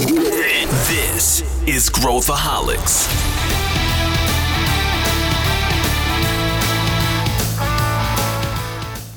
This is Growthaholics.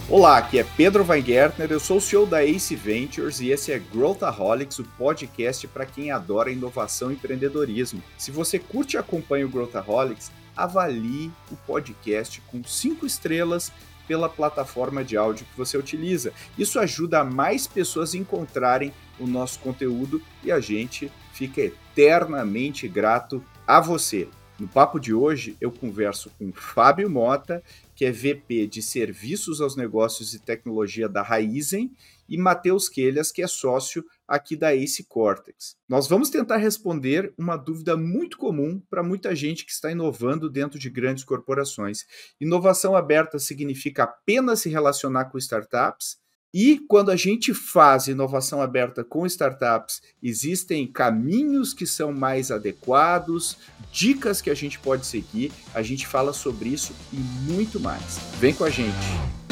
Olá, aqui é Pedro Weingärtner, eu sou o CEO da Ace Ventures e esse é Growthaholics, o podcast para quem adora inovação e empreendedorismo. Se você curte e acompanha o Growthaholics, avalie o podcast com cinco estrelas pela plataforma de áudio que você utiliza. Isso ajuda mais pessoas a encontrarem o nosso conteúdo e a gente fica eternamente grato a você. No papo de hoje, eu converso com Fábio Mota, que é VP de Serviços aos Negócios e Tecnologia da Raizen, e Matheus Quelhas, que é sócio aqui da Ace Cortex. Nós vamos tentar responder uma dúvida muito comum para muita gente que está inovando dentro de grandes corporações. Inovação aberta significa apenas se relacionar com startups? E quando a gente faz inovação aberta com startups, existem caminhos que são mais adequados, dicas que a gente pode seguir. A gente fala sobre isso e muito mais. Vem com a gente.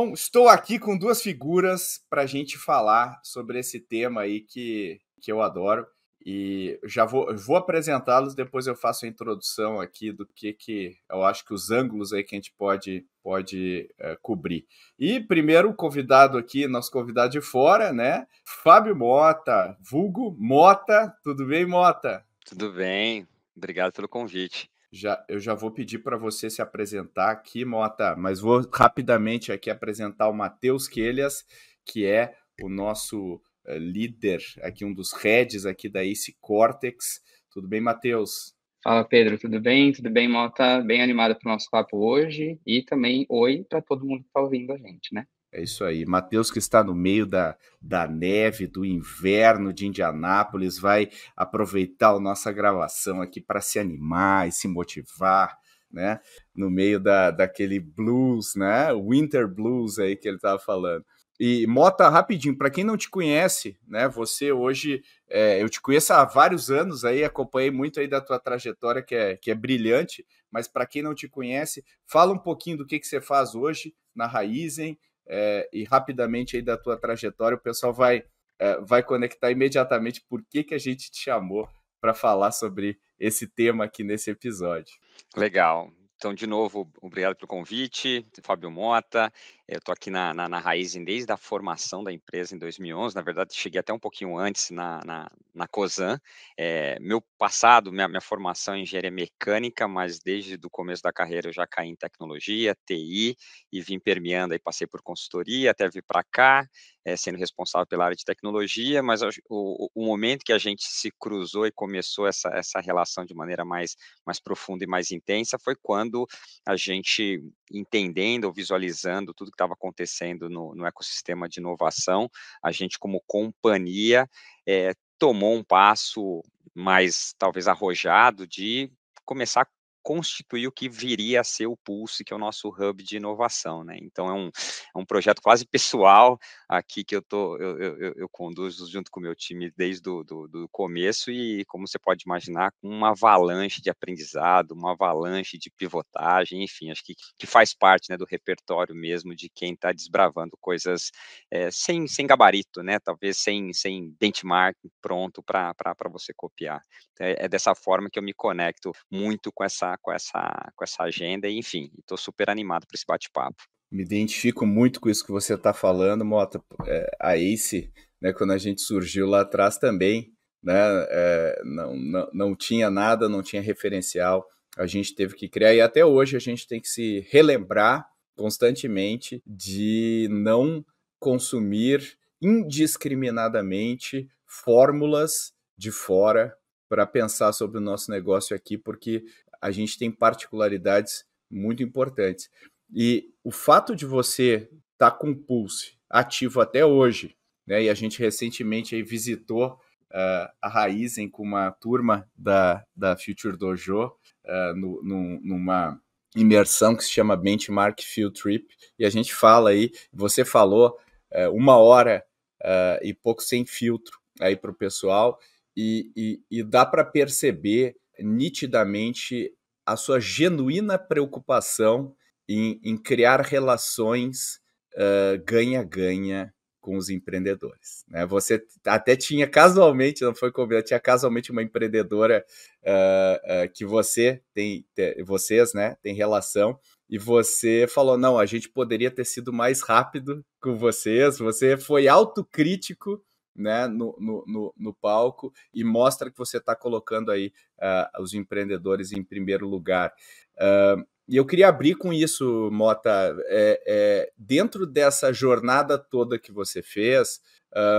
Bom, estou aqui com duas figuras para a gente falar sobre esse tema aí que, que eu adoro. E já vou, vou apresentá-los, depois eu faço a introdução aqui do que, que eu acho que os ângulos aí que a gente pode, pode é, cobrir. E primeiro convidado aqui, nosso convidado de fora, né? Fábio Mota, vulgo Mota. Tudo bem, Mota? Tudo bem, obrigado pelo convite. Já, eu já vou pedir para você se apresentar aqui, Mota, mas vou rapidamente aqui apresentar o Matheus Quelhas, que é o nosso eh, líder, aqui um dos heads aqui da Ace Cortex. Tudo bem, Matheus? Fala, Pedro, tudo bem? Tudo bem, Mota? Bem animado para o nosso papo hoje e também oi para todo mundo que está ouvindo a gente, né? É isso aí. Matheus, que está no meio da, da neve, do inverno de Indianápolis, vai aproveitar a nossa gravação aqui para se animar e se motivar, né? No meio da, daquele blues, né? Winter blues aí que ele estava falando. E Mota, rapidinho, para quem não te conhece, né? Você hoje, é, eu te conheço há vários anos aí, acompanhei muito aí da tua trajetória que é, que é brilhante, mas para quem não te conhece, fala um pouquinho do que, que você faz hoje na Raizen é, e rapidamente aí da tua trajetória, o pessoal vai, é, vai conectar imediatamente por que, que a gente te chamou para falar sobre esse tema aqui nesse episódio. Legal. Então, de novo, obrigado pelo convite, Fábio Mota. Eu estou aqui na, na, na desde a formação da empresa em 2011. Na verdade, cheguei até um pouquinho antes na, na, na COSAN. É, meu passado, minha, minha formação é em engenharia mecânica, mas desde o começo da carreira eu já caí em tecnologia, TI, e vim permeando, aí passei por consultoria, até vir para cá, é, sendo responsável pela área de tecnologia, mas o, o, momento que a gente se cruzou e começou essa, essa relação de maneira mais, mais profunda e mais intensa foi quando a gente, entendendo ou visualizando tudo estava acontecendo no, no, ecossistema de inovação, a gente, como companhia, é, tomou um passo mais, talvez, arrojado de começar a constituir o que viria a ser o Pulse, que é o nosso hub de inovação, né? Então é um, é um projeto quase pessoal aqui que eu tô eu, eu, eu conduzo junto com o meu time desde o do, do começo e como você pode imaginar, com uma avalanche de aprendizado, uma avalanche de pivotagem, enfim, acho que, que faz parte né, do repertório mesmo de quem está desbravando coisas é, sem, sem gabarito, né? Talvez sem, sem benchmark pronto para você copiar. É, é dessa forma que eu me conecto muito com essa com essa, com essa agenda, e enfim, estou super animado para esse bate-papo. Me identifico muito com isso que você está falando, Mota. É, a Ace, né, quando a gente surgiu lá atrás também, né, é, não, não, não tinha nada, não tinha referencial, a gente teve que criar, e até hoje a gente tem que se relembrar constantemente de não consumir indiscriminadamente fórmulas de fora para pensar sobre o nosso negócio aqui, porque a gente tem particularidades muito importantes. E o fato de você estar tá com o Pulse ativo até hoje, né, e a gente recentemente visitou uh, a Raizen com uma turma da, da Future Dojo uh, no, no, numa imersão que se chama Benchmark Field Trip, e a gente fala aí, você falou uh, uma hora e pouco sem filtro aí para o pessoal, e, e, e dá para perceber nitidamente a sua genuína preocupação em, em criar relações ganha-ganha com os empreendedores. Né? Você até tinha casualmente, não foi combinado, tinha casualmente uma empreendedora uh, uh, que você tem, te, vocês, né, tem relação, e você falou: não, a gente poderia ter sido mais rápido com vocês, você foi autocrítico. Né, no, no, no, no palco e mostra que você está colocando aí uh, os empreendedores em primeiro lugar. Uh, e eu queria abrir com isso, Mota, é, é, dentro dessa jornada toda que você fez,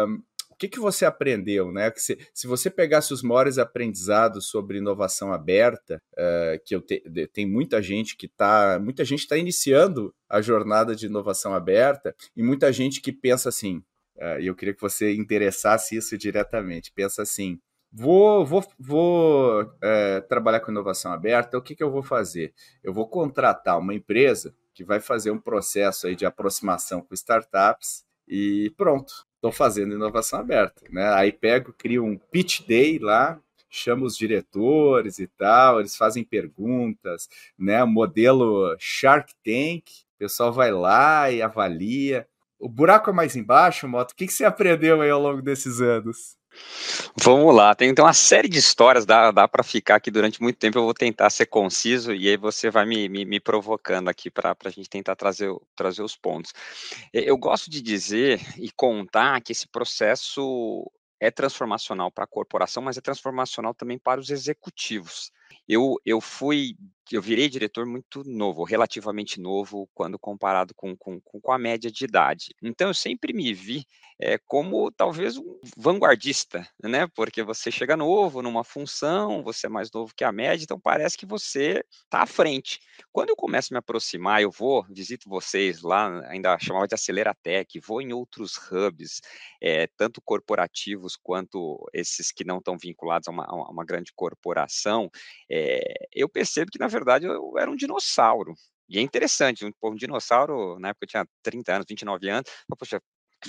um, o que, que você aprendeu, né? Se, se você pegasse os maiores aprendizados sobre inovação aberta, uh, que eu te, tem muita gente que está, muita gente está iniciando a jornada de inovação aberta e muita gente que pensa assim, e eu queria que você interessasse isso diretamente, pensa assim, Vou, vou, vou é, trabalhar com inovação aberta. O que, que eu vou fazer? Eu vou contratar uma empresa que vai fazer um processo aí de aproximação com startups e pronto, estou fazendo inovação aberta. Né? Aí pego, crio um pitch day lá, chamo os diretores e tal, eles fazem perguntas, né? Modelo Shark Tank, o pessoal vai lá e avalia. O buraco é mais embaixo, Moto. O que, que você aprendeu aí ao longo desses anos? Vamos lá, tem então uma série de histórias, dá, dá para ficar aqui durante muito tempo, eu vou tentar ser conciso e aí você vai me, me, me provocando aqui para a gente tentar trazer, trazer os pontos. Eu gosto de dizer e contar que esse processo é transformacional para a corporação, mas é transformacional também para os executivos. Eu, eu fui eu virei diretor muito novo, relativamente novo, quando comparado com, com, com a média de idade. Então, eu sempre me vi é, como talvez um vanguardista, né? Porque você chega novo numa função, você é mais novo que a média, então parece que você está à frente. Quando eu começo a me aproximar, eu vou, visito vocês lá, ainda chamava de Aceleratec, vou em outros hubs, é, tanto corporativos quanto esses que não estão vinculados a uma, a uma grande corporação, é, eu percebo que, na verdade, eu era um dinossauro. E é interessante, um, um dinossauro, na época eu tinha 30 anos, 29 anos, poxa,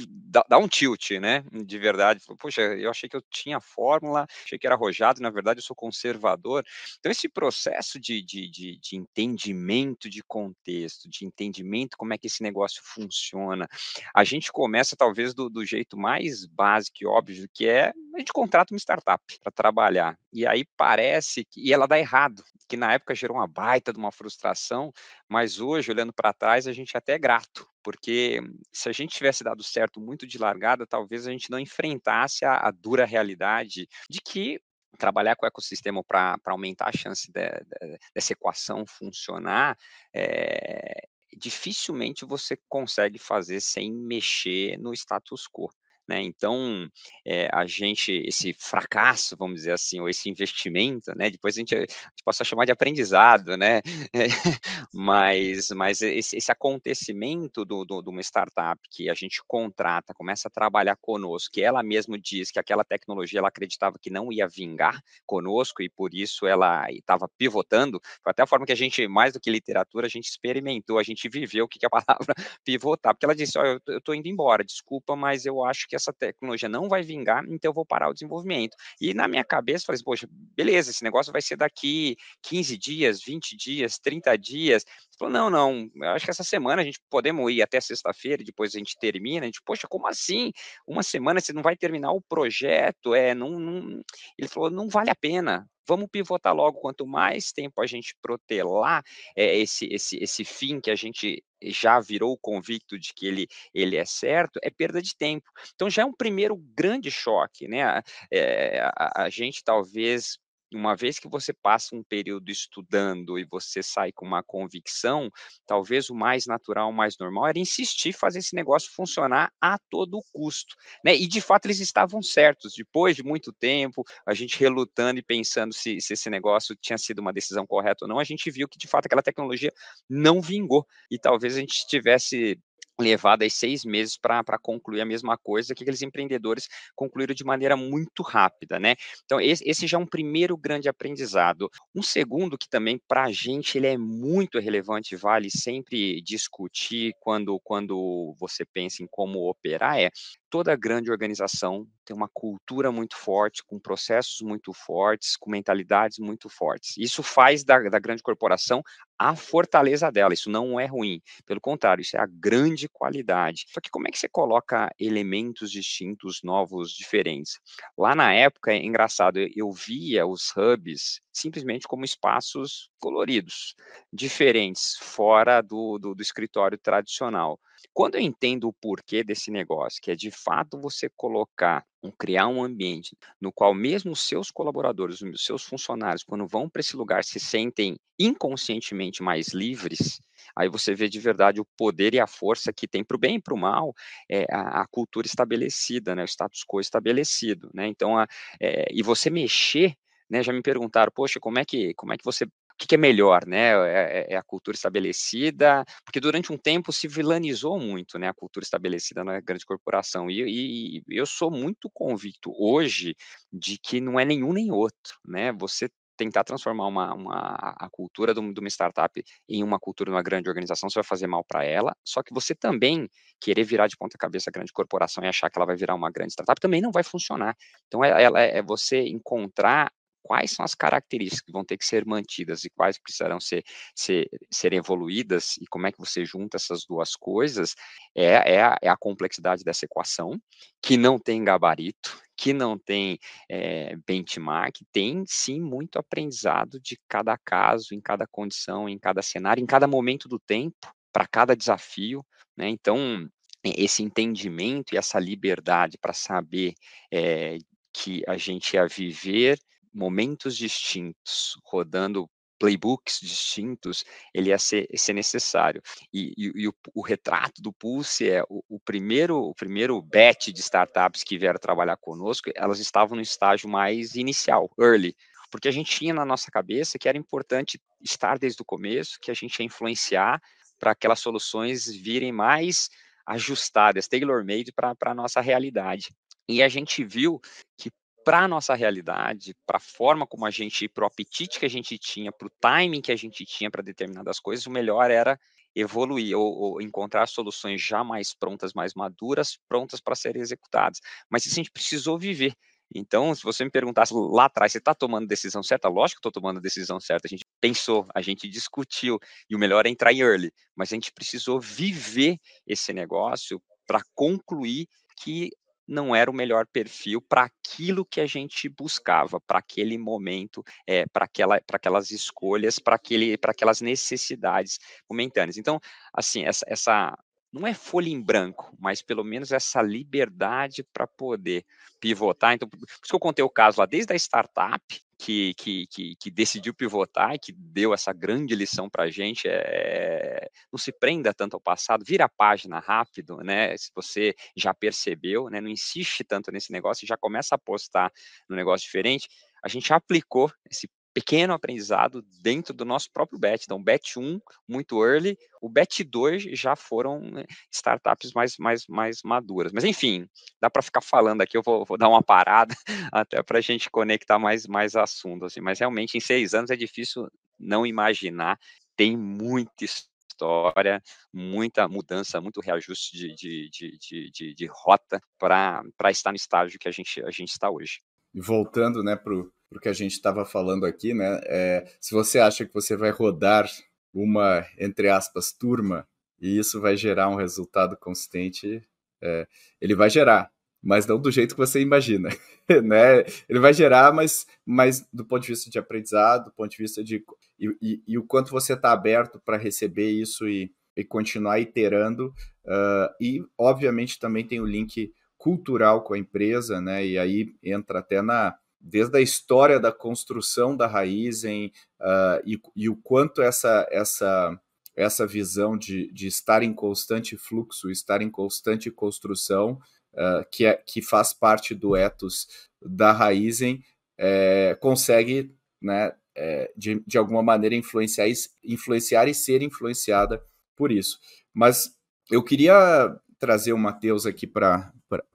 dá, dá, um tilt, né? De verdade. Poxa, eu achei que eu tinha fórmula, achei que era arrojado, na verdade eu sou conservador. Então, esse processo de, de, de, de entendimento de contexto, de entendimento como é que esse negócio funciona, a gente começa talvez do, do jeito mais básico e óbvio, que é a gente contrata uma startup para trabalhar. E aí parece que e ela dá errado, que na época gerou uma baita de uma frustração, mas hoje, olhando para trás, a gente é até é grato, porque se a gente tivesse dado certo muito de largada, talvez a gente não enfrentasse a, a dura realidade de que trabalhar com o ecossistema para aumentar a chance de, de, dessa equação funcionar, é, dificilmente você consegue fazer sem mexer no status quo. Né? Então, é, a gente, esse fracasso, vamos dizer assim, ou esse investimento, né? depois a gente, a gente possa chamar de aprendizado, né? mas, mas esse, esse acontecimento do, do, de uma startup que a gente contrata, começa a trabalhar conosco, que ela mesma diz que aquela tecnologia ela acreditava que não ia vingar conosco e por isso ela estava pivotando, foi até a forma que a gente, mais do que literatura, a gente experimentou, a gente viveu o que é a palavra pivotar, porque ela disse, olha, eu estou indo embora, desculpa, mas eu acho que essa tecnologia não vai vingar, então eu vou parar o desenvolvimento. E na minha cabeça, falei, assim, poxa, beleza, esse negócio vai ser daqui 15 dias, 20 dias, 30 dias. Falou, não, não, eu acho que essa semana a gente podemos ir até sexta-feira, depois a gente termina. A gente, poxa, como assim? Uma semana você não vai terminar o projeto? É, não, não... Ele falou, não vale a pena vamos pivotar logo. Quanto mais tempo a gente protelar é, esse, esse, esse fim que a gente já virou convicto de que ele, ele é certo, é perda de tempo. Então já é um primeiro grande choque, né? É, a, a gente talvez uma vez que você passa um período estudando e você sai com uma convicção, talvez o mais natural, o mais normal era insistir fazer esse negócio funcionar a todo custo, né? E de fato eles estavam certos. Depois de muito tempo, a gente relutando e pensando se, se esse negócio tinha sido uma decisão correta ou não, a gente viu que de fato aquela tecnologia não vingou e talvez a gente tivesse levado aí seis meses para concluir a mesma coisa que aqueles empreendedores concluíram de maneira muito rápida, né? Então, esse, esse já é um primeiro grande aprendizado. Um segundo que também, para a gente, ele é muito relevante, vale sempre discutir quando, quando você pensa em como operar, é toda grande organização tem uma cultura muito forte, com processos muito fortes, com mentalidades muito fortes. Isso faz da, da grande corporação a fortaleza dela. Isso não é ruim. Pelo contrário, isso é a grande qualidade. Só que como é que você coloca elementos distintos, novos, diferentes? Lá na época, é engraçado, eu via os hubs simplesmente como espaços coloridos, diferentes, fora do, do, do escritório tradicional. Quando eu entendo o porquê desse negócio, que é de fato você colocar, um, criar um ambiente no qual mesmo os seus colaboradores, os seus funcionários, quando vão para esse lugar, se sentem inconscientemente mais livres, aí você vê de verdade o poder e a força que tem para o bem e para o mal é, a, a, cultura estabelecida, né, o status quo estabelecido. Né? Então, a, é, e você mexer né, já me perguntaram, poxa, como é que, como é que você que, que é melhor, né? É, é, é, a cultura estabelecida, porque durante um tempo se vilanizou muito, né? A cultura estabelecida na grande corporação. E, e, eu sou muito convicto hoje de que não é nenhum nem outro, né? Você tentar transformar uma, uma, a cultura de uma startup em uma cultura de uma grande organização, você vai fazer mal para ela, só que você também querer virar de ponta cabeça a grande corporação e achar que ela vai virar uma grande startup também não vai funcionar. Então, é, é, é você encontrar quais são as características que vão ter que ser mantidas e quais precisarão ser, ser, ser evoluídas e como é que você junta essas duas coisas, é, é, a, é a complexidade dessa equação, que não tem gabarito, que não tem é, benchmark, tem sim muito aprendizado de cada caso, em cada condição, em cada cenário, em cada momento do tempo, para cada desafio, né? Então, esse entendimento e essa liberdade para saber é, que a gente ia viver momentos distintos, rodando playbooks distintos, ele ia ser, ser necessário. E, e, e o, o, retrato do Pulse é o, o, primeiro o primeiro batch de startups que vieram trabalhar conosco, elas estavam no estágio mais inicial, early, porque a gente tinha na nossa cabeça que era importante estar desde o começo, que a gente ia influenciar para aquelas soluções virem mais ajustadas, tailor-made para a nossa realidade. E a gente viu que para a nossa realidade, para a forma como a gente, para o apetite que a gente tinha, para o timing que a gente tinha para determinadas coisas, o melhor era evoluir ou, ou, encontrar soluções já mais prontas, mais maduras, prontas para serem executadas. Mas isso a gente precisou viver. Então, se você me perguntasse lá atrás, você está tomando decisão certa? Lógico que estou tomando a decisão certa. A gente pensou, a gente discutiu, e o melhor é entrar em early. Mas a gente precisou viver esse negócio para concluir que não era o melhor perfil para aquilo que a gente buscava, para aquele momento, é, para aquela, aquelas escolhas, para aquelas necessidades momentâneas. Então, assim, essa, essa não é folha em branco, mas pelo menos essa liberdade para poder pivotar. Então, por isso que eu contei o caso lá, desde a startup, que, que, que, que decidiu pivotar e que deu essa grande lição para a gente, é, não se prenda tanto ao passado, vira a página rápido, né? Se você já percebeu, né? Não insiste tanto nesse negócio, já começa a apostar no negócio diferente. A gente aplicou esse pequeno aprendizado dentro do nosso próprio bet. Então, bet 1, muito early, o bet 2 já foram né, startups mais, mais, mais maduras. Mas, enfim, dá para ficar falando aqui, eu vou, vou dar uma parada até para a gente conectar mais, mais assuntos. Assim. Mas, realmente, em seis anos é difícil não imaginar, tem muita história, muita mudança, muito reajuste de, de, de, de, de rota para estar no estágio que a gente, a gente está hoje. E voltando né, para o porque a gente estava falando aqui, né? É, se você acha que você vai rodar uma, entre aspas, turma, e isso vai gerar um resultado consistente, é, ele vai gerar, mas não do jeito que você imagina, né? Ele vai gerar, mas, mas do ponto de vista de aprendizado, do ponto de vista de... E, e, e o quanto você está aberto para receber isso e, e continuar iterando, uh, e obviamente também tem o link cultural com a empresa, né? E aí entra até na desde a história da construção da raiz em, uh, e, e, o quanto essa, essa, essa visão de, de estar em constante fluxo, estar em constante construção, uh, que, é, que faz parte do ethos da Raizen, é, consegue, né, é, de, de alguma maneira, influenciar, influenciar e ser influenciada por isso. Mas eu queria trazer o Matheus aqui para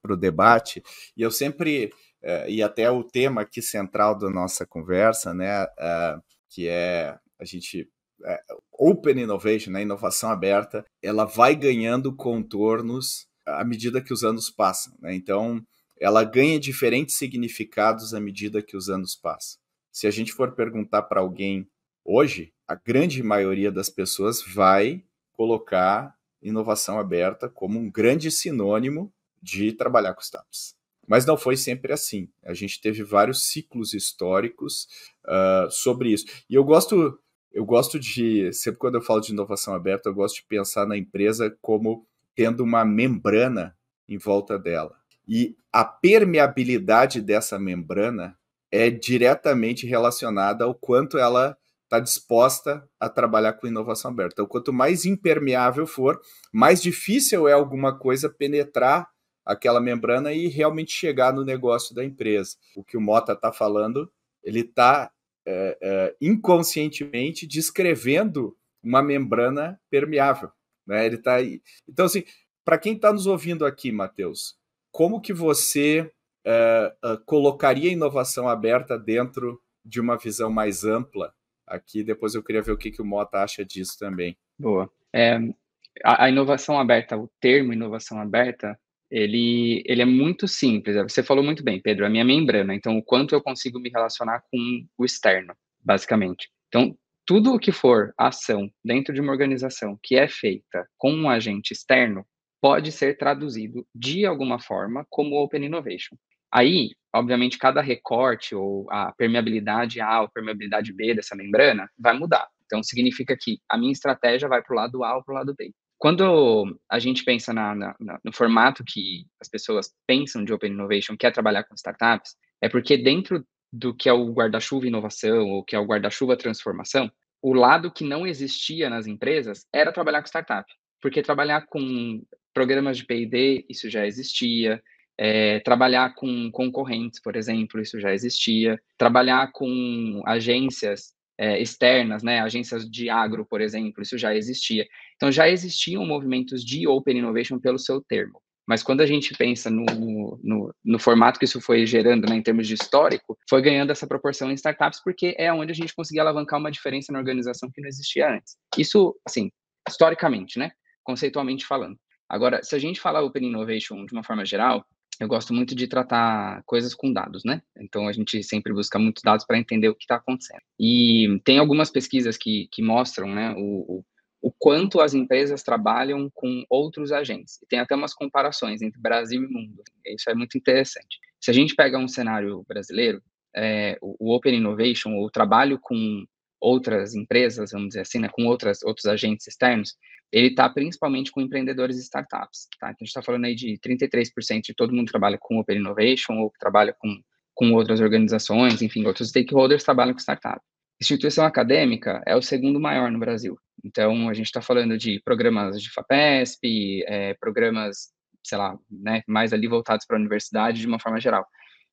o debate, e eu sempre e até o tema aqui central da nossa conversa, né, é, que é a gente é, Open Innovation, né, inovação aberta, ela vai ganhando contornos à medida que os anos passam. Né? Então, ela ganha diferentes significados à medida que os anos passam. Se a gente for perguntar para alguém hoje, a grande maioria das pessoas vai colocar inovação aberta como um grande sinônimo de trabalhar com startups. Mas não foi sempre assim. A gente teve vários ciclos históricos uh, sobre isso. E eu gosto, eu gosto de, sempre quando eu falo de inovação aberta, eu gosto de pensar na empresa como tendo uma membrana em volta dela. E a permeabilidade dessa membrana é diretamente relacionada ao quanto ela está disposta a trabalhar com inovação aberta. Então, quanto mais impermeável for, mais difícil é alguma coisa penetrar aquela membrana e realmente chegar no negócio da empresa. O que o Mota está falando, ele está é, é, inconscientemente descrevendo uma membrana permeável. Né? Ele tá Então, assim, para quem está nos ouvindo aqui, Matheus, como que você é, é, colocaria a inovação aberta dentro de uma visão mais ampla? Aqui, depois eu queria ver o que, que o Mota acha disso também. Boa. É, a, a inovação aberta, o termo inovação aberta, ele, ele é muito simples. Você falou muito bem, Pedro, a minha membrana. Então, o quanto eu consigo me relacionar com o externo, basicamente. Então, tudo o que for ação dentro de uma organização que é feita com um agente externo pode ser traduzido de alguma forma como Open Innovation. Aí, obviamente, cada recorte ou a permeabilidade A ou permeabilidade B dessa membrana vai mudar. Então, significa que a minha estratégia vai para o lado A ou para o lado B. Quando a gente pensa na, na, no formato que as pessoas pensam de Open Innovation, que é trabalhar com startups, é porque dentro do que é o guarda-chuva inovação ou que é o guarda-chuva transformação, o lado que não existia nas empresas era trabalhar com startup. Porque trabalhar com programas de P&D, isso já existia. É, trabalhar com concorrentes, por exemplo, isso já existia. Trabalhar com agências é, externas, né, agências de agro, por exemplo, isso já existia. Então, já existiam movimentos de Open Innovation pelo seu termo. Mas quando a gente pensa no, no, no, formato que isso foi gerando, né, em termos de histórico, foi ganhando essa proporção em startups, porque é onde a gente conseguia alavancar uma diferença na organização que não existia antes. Isso, assim, historicamente, né, conceitualmente falando. Agora, se a gente falar Open Innovation de uma forma geral, eu gosto muito de tratar coisas com dados, né? Então a gente sempre busca muitos dados para entender o que está acontecendo. E tem algumas pesquisas que, que mostram, né, o, o, o, quanto as empresas trabalham com outros agentes. E tem até umas comparações entre Brasil e mundo. Isso é muito interessante. Se a gente pega um cenário brasileiro, é, o, o Open Innovation, o trabalho com outras empresas, vamos dizer assim, né, com outras, outros agentes externos, ele está principalmente com empreendedores e startups. Tá? Então, a gente está falando aí de 33% de todo mundo trabalha com Open Innovation ou trabalha com, com outras organizações, enfim, outros stakeholders trabalham com startup. Instituição acadêmica é o segundo maior no Brasil. Então, a gente está falando de programas de FAPESP, é, programas, sei lá, né, mais ali voltados para a universidade de uma forma geral.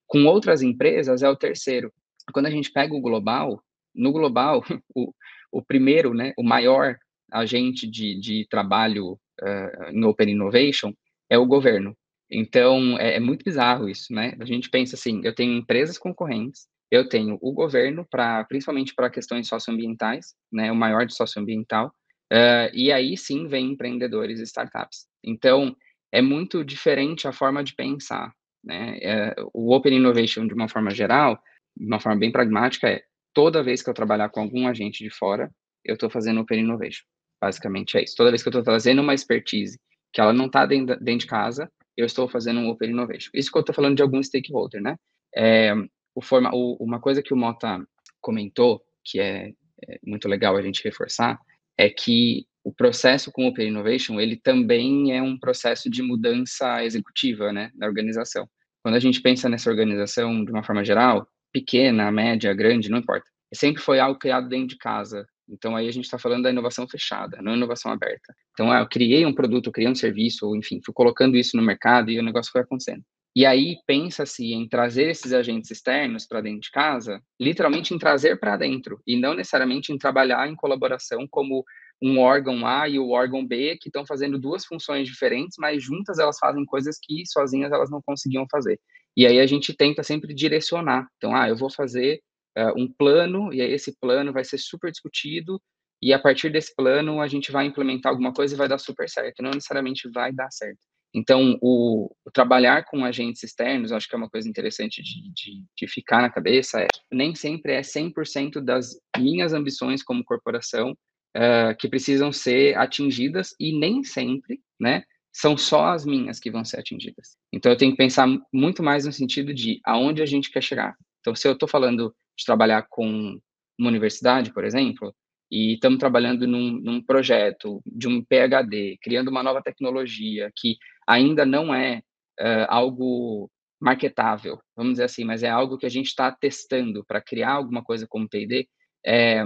Com outras empresas é o terceiro. Quando a gente pega o global, no global, o, o primeiro, né, o maior agente de, de trabalho uh, Open Innovation é o governo. Então, é, é, muito bizarro isso, né? A gente pensa assim, eu tenho empresas concorrentes, eu tenho o governo, para principalmente para questões socioambientais, né, o maior de socioambiental, uh, e aí sim vem empreendedores e startups. Então, é muito diferente a forma de pensar, né? É, o Open Innovation, de uma forma geral, de uma forma bem pragmática, é toda vez que eu trabalhar com algum agente de fora, eu estou fazendo Open Innovation. Basicamente é isso. Toda vez que eu estou trazendo uma expertise que ela não está dentro, dentro, de casa, eu estou fazendo um Open Innovation. Isso que eu estou falando de algum stakeholder, né? É, o forma, o, uma coisa que o Mota comentou, que é, é, muito legal a gente reforçar, é que o processo com Open Innovation, ele também é um processo de mudança executiva, né, da organização. Quando a gente pensa nessa organização de uma forma geral, pequena, média, grande, não importa, sempre foi algo criado dentro de casa, então, aí a gente está falando da inovação fechada, não inovação aberta. Então, ah, eu criei um produto, eu criei um serviço, enfim, fui colocando isso no mercado e o negócio foi acontecendo. E aí pensa-se em trazer esses agentes externos para dentro de casa, literalmente em trazer para dentro, e não necessariamente em trabalhar em colaboração como um órgão A e o órgão B que estão fazendo duas funções diferentes, mas juntas elas fazem coisas que sozinhas elas não conseguiam fazer. E aí a gente tenta sempre direcionar. Então, ah, eu vou fazer uh, um plano, e aí esse plano vai ser super discutido, e a partir desse plano a gente vai implementar alguma coisa e vai dar super certo. Não necessariamente vai dar certo. Então, o, o, trabalhar com agentes externos, acho que é uma coisa interessante de, de, de ficar na cabeça, é, nem sempre é 100% das minhas ambições como corporação uh, que precisam ser atingidas e nem sempre, né, são só as minhas que vão ser atingidas. Então, eu tenho que pensar muito mais no sentido de aonde a gente quer chegar. Então, se eu estou falando de trabalhar com uma universidade, por exemplo, e estamos trabalhando num, num, projeto de um PhD, criando uma nova tecnologia que ainda não é uh, algo marketável, vamos dizer assim, mas é algo que a gente está testando para criar alguma coisa como P&D, é,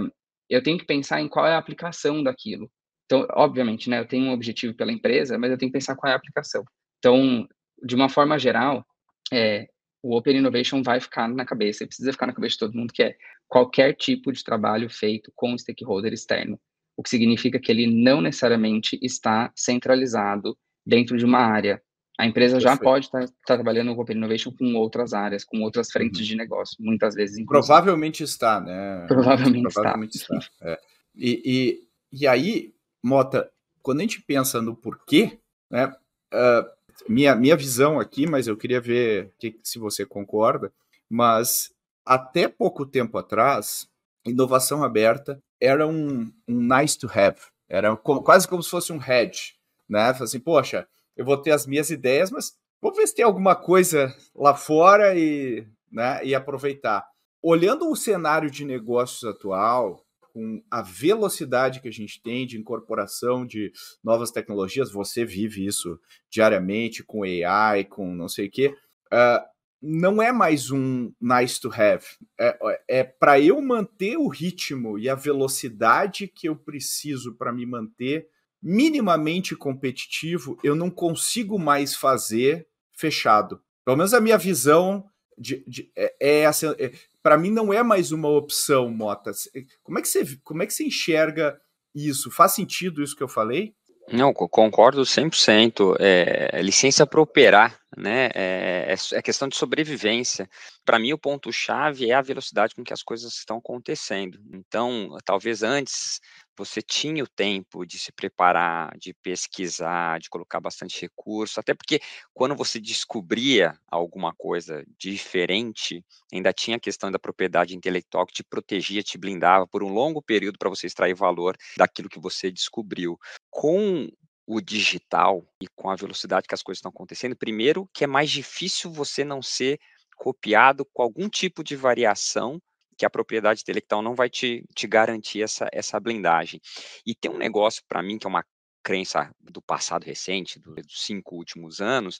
eu tenho que pensar em qual é a aplicação daquilo. Então, obviamente, né, eu tenho um objetivo pela empresa, mas eu tenho que pensar qual é a aplicação. Então, de uma forma geral, é, o Open Innovation vai ficar na cabeça, e precisa ficar na cabeça de todo mundo, que é qualquer tipo de trabalho feito com stakeholder externo, o que significa que ele não necessariamente está centralizado dentro de uma área. A empresa Perfeito. já pode estar tá, tá trabalhando no Open Innovation com outras áreas, com outras frentes uhum. de negócio, muitas vezes. Inclusive. Provavelmente está, né? Provavelmente, Provavelmente está. está. É. E, e, e aí, Mota, quando a gente pensa no porquê, né? Uh, minha, minha visão aqui, mas eu queria ver que, se você concorda, mas até pouco tempo atrás, inovação aberta era um, um nice to have, era como, quase como se fosse um hedge, né? Assim, poxa, eu vou ter as minhas ideias, mas vou ver se tem alguma coisa lá fora e, né, e aproveitar. Olhando o cenário de negócios atual, com a velocidade que a gente tem de incorporação de novas tecnologias, você vive isso diariamente com AI, com não sei o quê, uh, não é mais um nice to have. É, é para eu manter o ritmo e a velocidade que eu preciso para me manter minimamente competitivo, eu não consigo mais fazer fechado. Pelo menos a minha visão de, de, é, é, essa. É, para mim não é mais uma opção, Mota. Como é que você, como é que você enxerga isso? Faz sentido isso que eu falei? Não, concordo 100%. É, licença para operar, né? É, é, é, questão de sobrevivência. Para mim, o ponto-chave é a velocidade com que as coisas estão acontecendo. Então, talvez antes você tinha o tempo de se preparar, de pesquisar, de colocar bastante recurso, até porque quando você descobria alguma coisa diferente, ainda tinha a questão da propriedade intelectual que te protegia, te blindava por um longo período para você extrair valor daquilo que você descobriu. Com o digital e com a velocidade que as coisas estão acontecendo, primeiro que é mais difícil você não ser copiado com algum tipo de variação que a propriedade intelectual não vai te, te garantir essa, essa blindagem. E tem um negócio para mim que é uma crença do passado recente, dos cinco últimos anos,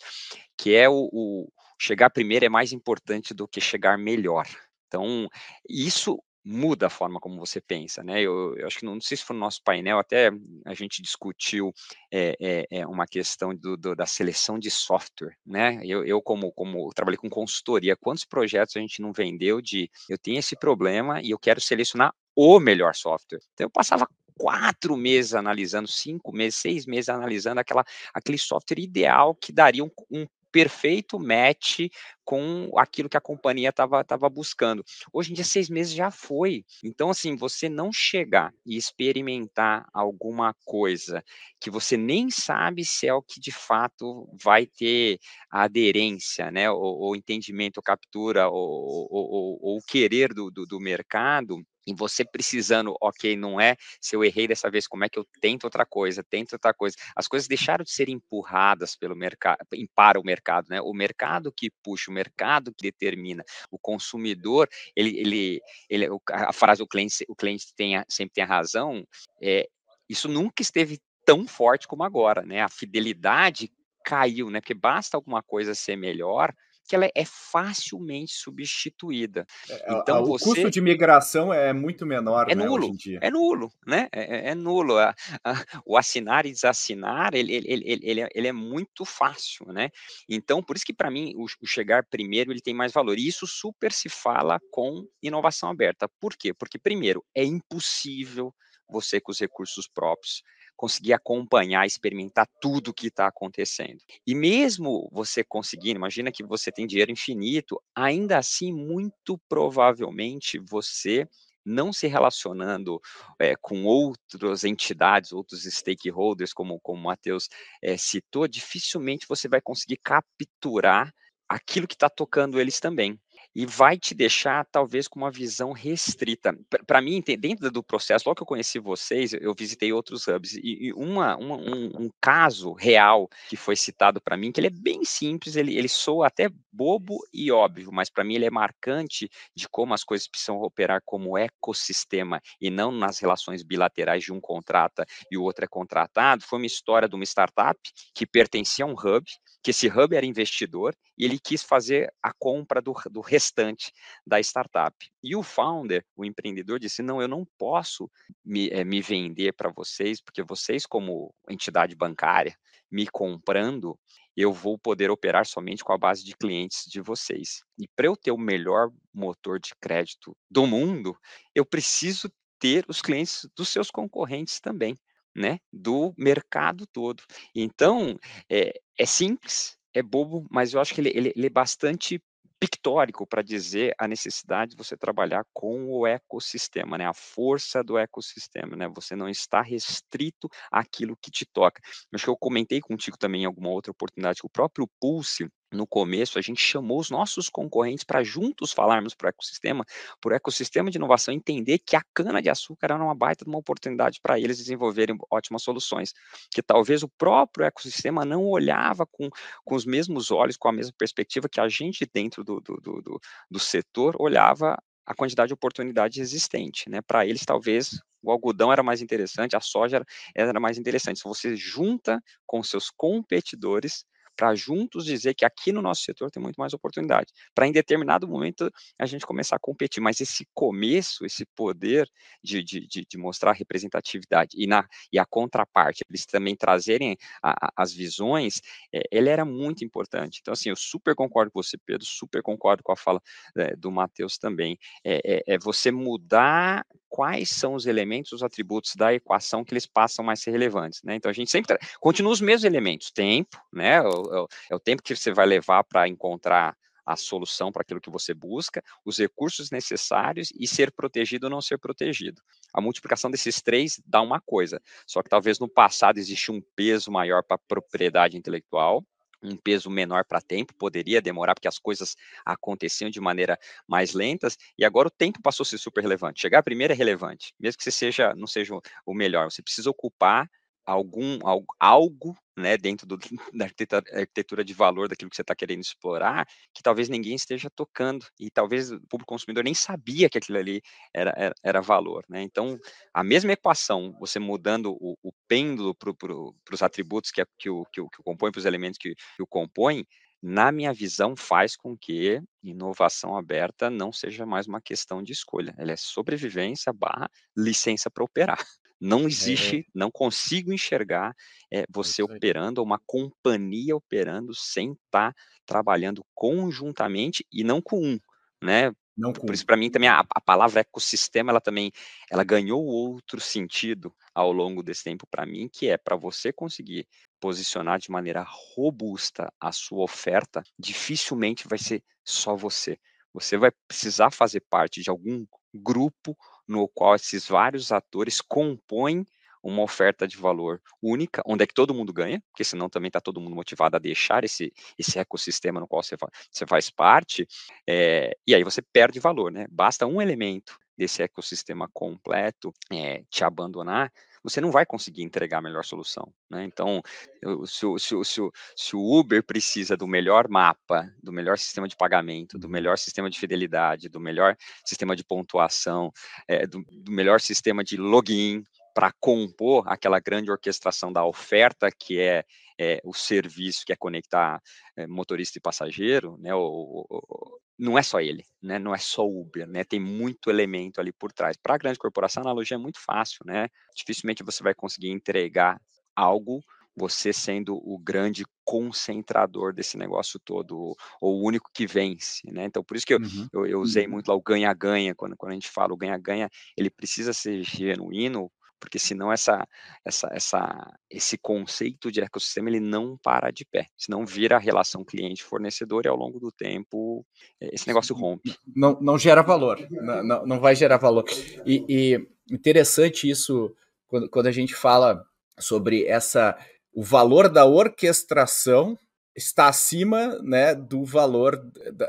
que é o, o chegar primeiro é mais importante do que chegar melhor. Então, isso muda a forma como você pensa, né? Eu, eu, acho que não, não, sei se foi no nosso painel, até a gente discutiu é, é, uma questão do, do, da seleção de software, né? Eu, eu como, como trabalhei com consultoria, quantos projetos a gente não vendeu de eu tenho esse problema e eu quero selecionar o melhor software. Então eu passava quatro meses analisando, cinco meses, seis meses analisando aquela, aquele software ideal que daria um, um perfeito match com aquilo que a companhia estava buscando. Hoje em dia, seis meses já foi. Então, assim, você não chegar e experimentar alguma coisa que você nem sabe se é o que de fato vai ter aderência, né, ou, ou entendimento, ou captura, ou, ou, querer do, do, do mercado, e você precisando, ok, não é se eu errei dessa vez, como é que eu tento outra coisa, tento outra coisa. As coisas deixaram de ser empurradas pelo mercado, para o mercado, né? O mercado que puxa, o mercado que determina. O consumidor, ele, ele, ele a frase o cliente, o cliente tem, sempre tem a razão, é, isso nunca esteve tão forte como agora, né? A fidelidade caiu, né? Porque basta alguma coisa ser melhor, que ela é facilmente substituída. É, então, o você... custo de migração é muito menor é né, nulo, hoje em dia. É nulo, né? É, é, é nulo. O assinar e desassinar, ele, ele, ele, ele, é, ele é muito fácil, né? Então, por isso que para mim o, o chegar primeiro ele tem mais valor. E isso super se fala com inovação aberta. Por quê? Porque, primeiro, é impossível você com os recursos próprios conseguir acompanhar, experimentar tudo que está acontecendo. E mesmo você conseguindo, imagina que você tem dinheiro infinito, ainda assim, muito provavelmente você não se relacionando é, com outras entidades, outros stakeholders, como, como o Matheus é, citou, dificilmente você vai conseguir capturar aquilo que está tocando eles também e vai te deixar talvez com uma visão restrita. Para mim, dentro do processo, logo que eu conheci vocês, eu visitei outros hubs e, uma, uma um, um, caso real que foi citado para mim, que ele é bem simples, ele, ele soa até bobo e óbvio, mas para mim ele é marcante de como as coisas precisam operar como ecossistema e não nas relações bilaterais de um contrata e o outro é contratado. Foi uma história de uma startup que pertencia a um hub, que esse hub era investidor e ele quis fazer a compra do, do restante da startup. E o founder, o empreendedor, disse: não, eu não posso me, é, me vender para vocês, porque vocês, como entidade bancária, me comprando, eu vou poder operar somente com a base de clientes de vocês. E para eu ter o melhor motor de crédito do mundo, eu preciso ter os clientes dos seus concorrentes também, né? Do mercado todo. Então, é, é simples, é bobo, mas eu acho que ele, ele, ele é bastante pictórico para dizer a necessidade de você trabalhar com o ecossistema, né? A força do ecossistema, né? Você não está restrito àquilo que te toca. Acho que eu comentei contigo também em alguma outra oportunidade que o próprio Pulse no começo, a gente chamou os nossos concorrentes para juntos falarmos para o ecossistema, para o ecossistema de inovação entender que a cana-de-açúcar era uma baita de uma oportunidade para eles desenvolverem ótimas soluções, que talvez o próprio ecossistema não olhava com, com os mesmos olhos, com a mesma perspectiva que a gente dentro do, do, do, do setor olhava a quantidade de oportunidade existente, né? Para eles, talvez, o algodão era mais interessante, a soja era, era mais interessante. Se você junta com seus competidores, para juntos dizer que aqui no nosso setor tem muito mais oportunidade, para em determinado momento a gente começar a competir, mas esse começo, esse poder de, de, de, de mostrar representatividade e, na, e a contraparte, eles também trazerem a, a, as visões, é, ele era muito importante. Então, assim, eu super concordo com você, Pedro, super concordo com a fala é, do Matheus também. É, é, é você mudar quais são os elementos, os atributos da equação que eles passam mais ser relevantes, né? Então a gente sempre continua os mesmos elementos, tempo, né? O, o, é o tempo que você vai levar para encontrar a solução para aquilo que você busca, os recursos necessários e ser protegido ou não ser protegido. A multiplicação desses três dá uma coisa, só que talvez no passado existe um peso maior para a propriedade intelectual, um peso menor para tempo, poderia demorar, porque as coisas aconteciam de maneira mais lentas, e agora o tempo passou a ser super relevante. Chegar primeiro é relevante, mesmo que você seja, não seja o melhor, você precisa ocupar algum algo, algo né, dentro do, da arquitetura de valor daquilo que você está querendo explorar, que talvez ninguém esteja tocando, e talvez o público consumidor nem sabia que aquilo ali era, era, era valor. Né? Então, a mesma equação, você mudando o, o pêndulo para pro, os atributos que, é, que, o, que, o, que o compõe, para os elementos que, que o compõem, na minha visão, faz com que inovação aberta não seja mais uma questão de escolha. Ela é sobrevivência barra licença para operar. Não existe, é. não consigo enxergar é, você é operando, uma companhia operando sem estar tá trabalhando conjuntamente e não com um, né? Não Por isso, para mim, também a, a, palavra ecossistema, ela também, ela ganhou outro sentido ao longo desse tempo para mim, que é para você conseguir posicionar de maneira robusta a sua oferta, dificilmente vai ser só você. Você vai precisar fazer parte de algum grupo no qual esses vários atores compõem uma oferta de valor única, onde é que todo mundo ganha, porque senão também está todo mundo motivado a deixar esse, esse ecossistema no qual você, você faz parte, é, e aí você perde valor, né? Basta um elemento desse ecossistema completo é, te abandonar, você não vai conseguir entregar a melhor solução. Né? Então, se o, se, se, o, se o Uber precisa do melhor mapa, do melhor sistema de pagamento, do melhor sistema de fidelidade, do melhor sistema de pontuação, é, do, do melhor sistema de login, para compor aquela grande orquestração da oferta que é, é o serviço que é conectar é, motorista e passageiro, né? O, o, não é só ele, né? Não é só Uber, né? Tem muito elemento ali por trás. Para a grande corporação, a analogia é muito fácil, né? Dificilmente você vai conseguir entregar algo você sendo o grande concentrador desse negócio todo, ou o único que vence, né? Então, por isso que eu, uhum. eu, eu, usei uhum. muito lá o ganha-ganha, quando, quando a gente fala o ganha-ganha, ele precisa ser genuíno porque senão essa, essa, essa, esse conceito de ecossistema ele não para de pé, senão vira a relação cliente-fornecedor e ao longo do tempo esse negócio rompe. Não, não gera valor, não, não, vai gerar valor. E, e interessante isso quando, quando a gente fala sobre essa o valor da orquestração está acima né, do valor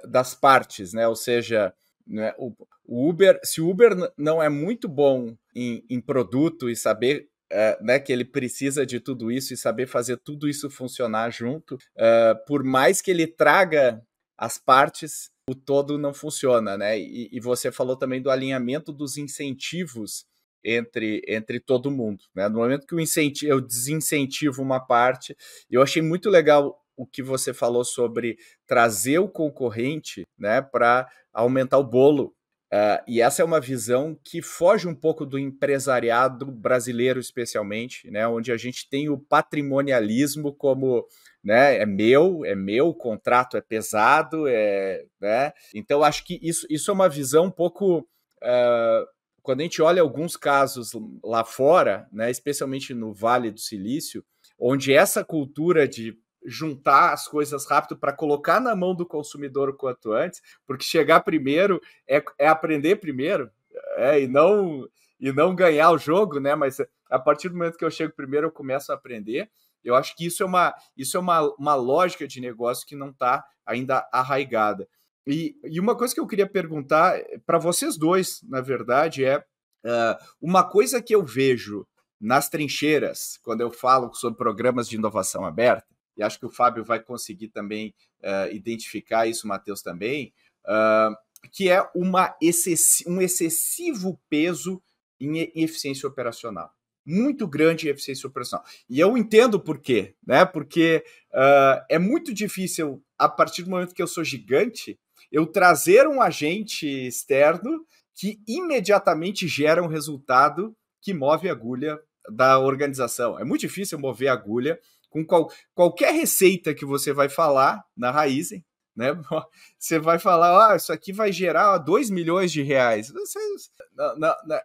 das partes, né? Ou seja, né, o, Uber, se o Uber não é muito bom em, em produto e saber é, né, que ele precisa de tudo isso e saber fazer tudo isso funcionar junto, uh, por mais que ele traga as partes, o todo não funciona, né? E, e, você falou também do alinhamento dos incentivos entre, entre todo mundo, né? No momento que o incentivo, eu desincentivo uma parte, eu achei muito legal o que você falou sobre trazer o concorrente né, para aumentar o bolo. Uh, e essa é uma visão que foge um pouco do empresariado brasileiro, especialmente, né, onde a gente tem o patrimonialismo como né, é meu, é meu, o contrato é pesado, é, né? Então acho que isso, isso é uma visão um pouco uh, quando a gente olha alguns casos lá fora, né, especialmente no Vale do Silício, onde essa cultura de juntar as coisas rápido para colocar na mão do consumidor o quanto antes, porque chegar primeiro é, é aprender primeiro, é, e não e não ganhar o jogo, né? Mas a partir do momento que eu chego primeiro, eu começo a aprender. Eu acho que isso é uma, isso é uma, uma lógica de negócio que não está ainda arraigada. E, e uma coisa que eu queria perguntar para vocês dois, na verdade, é uh, uma coisa que eu vejo nas trincheiras, quando eu falo sobre programas de inovação aberta, e acho que o Fábio vai conseguir também uh, identificar isso, Matheus também, uh, que é uma excessi um excessivo peso em eficiência operacional. Muito grande em eficiência operacional. E eu entendo por quê, né? Porque uh, é muito difícil, a partir do momento que eu sou gigante, eu trazer um agente externo que imediatamente gera um resultado que move a agulha da organização. É muito difícil mover a agulha com qual, qualquer receita que você vai falar na Raizen, né? Você vai falar, ah, isso aqui vai gerar 2 milhões de reais. Você,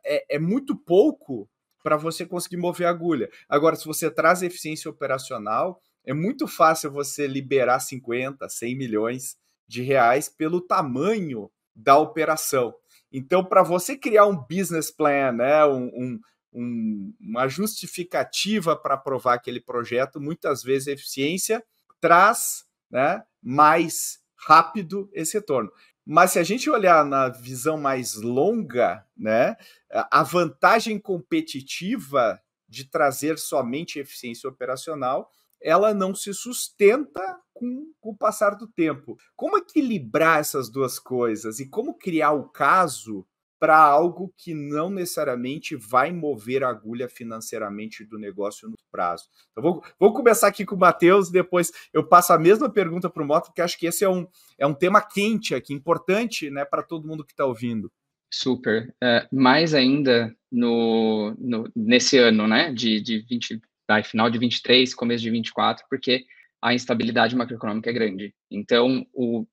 é, é muito pouco para você conseguir mover a agulha. Agora, se você traz eficiência operacional, é muito fácil você liberar 50, 100 milhões de reais pelo tamanho da operação. Então, para você criar um business plan, né, um, um um, uma justificativa para aprovar aquele projeto, muitas vezes a eficiência traz né, mais rápido esse retorno. Mas se a gente olhar na visão mais longa, né, a vantagem competitiva de trazer somente eficiência operacional, ela não se sustenta com, com, o passar do tempo. Como equilibrar essas duas coisas e como criar o caso para algo que não necessariamente vai mover a agulha financeiramente do negócio no prazo. Então, vou, vou começar aqui com o Matheus, depois eu passo a mesma pergunta para o Mota, porque acho que esse é um, é um tema quente aqui, importante né, para todo mundo que está ouvindo. Super. É, mais ainda no, no, nesse ano, né, de, de 20, vai, final de 23, começo de 24, porque a instabilidade macroeconômica é grande. Então, o,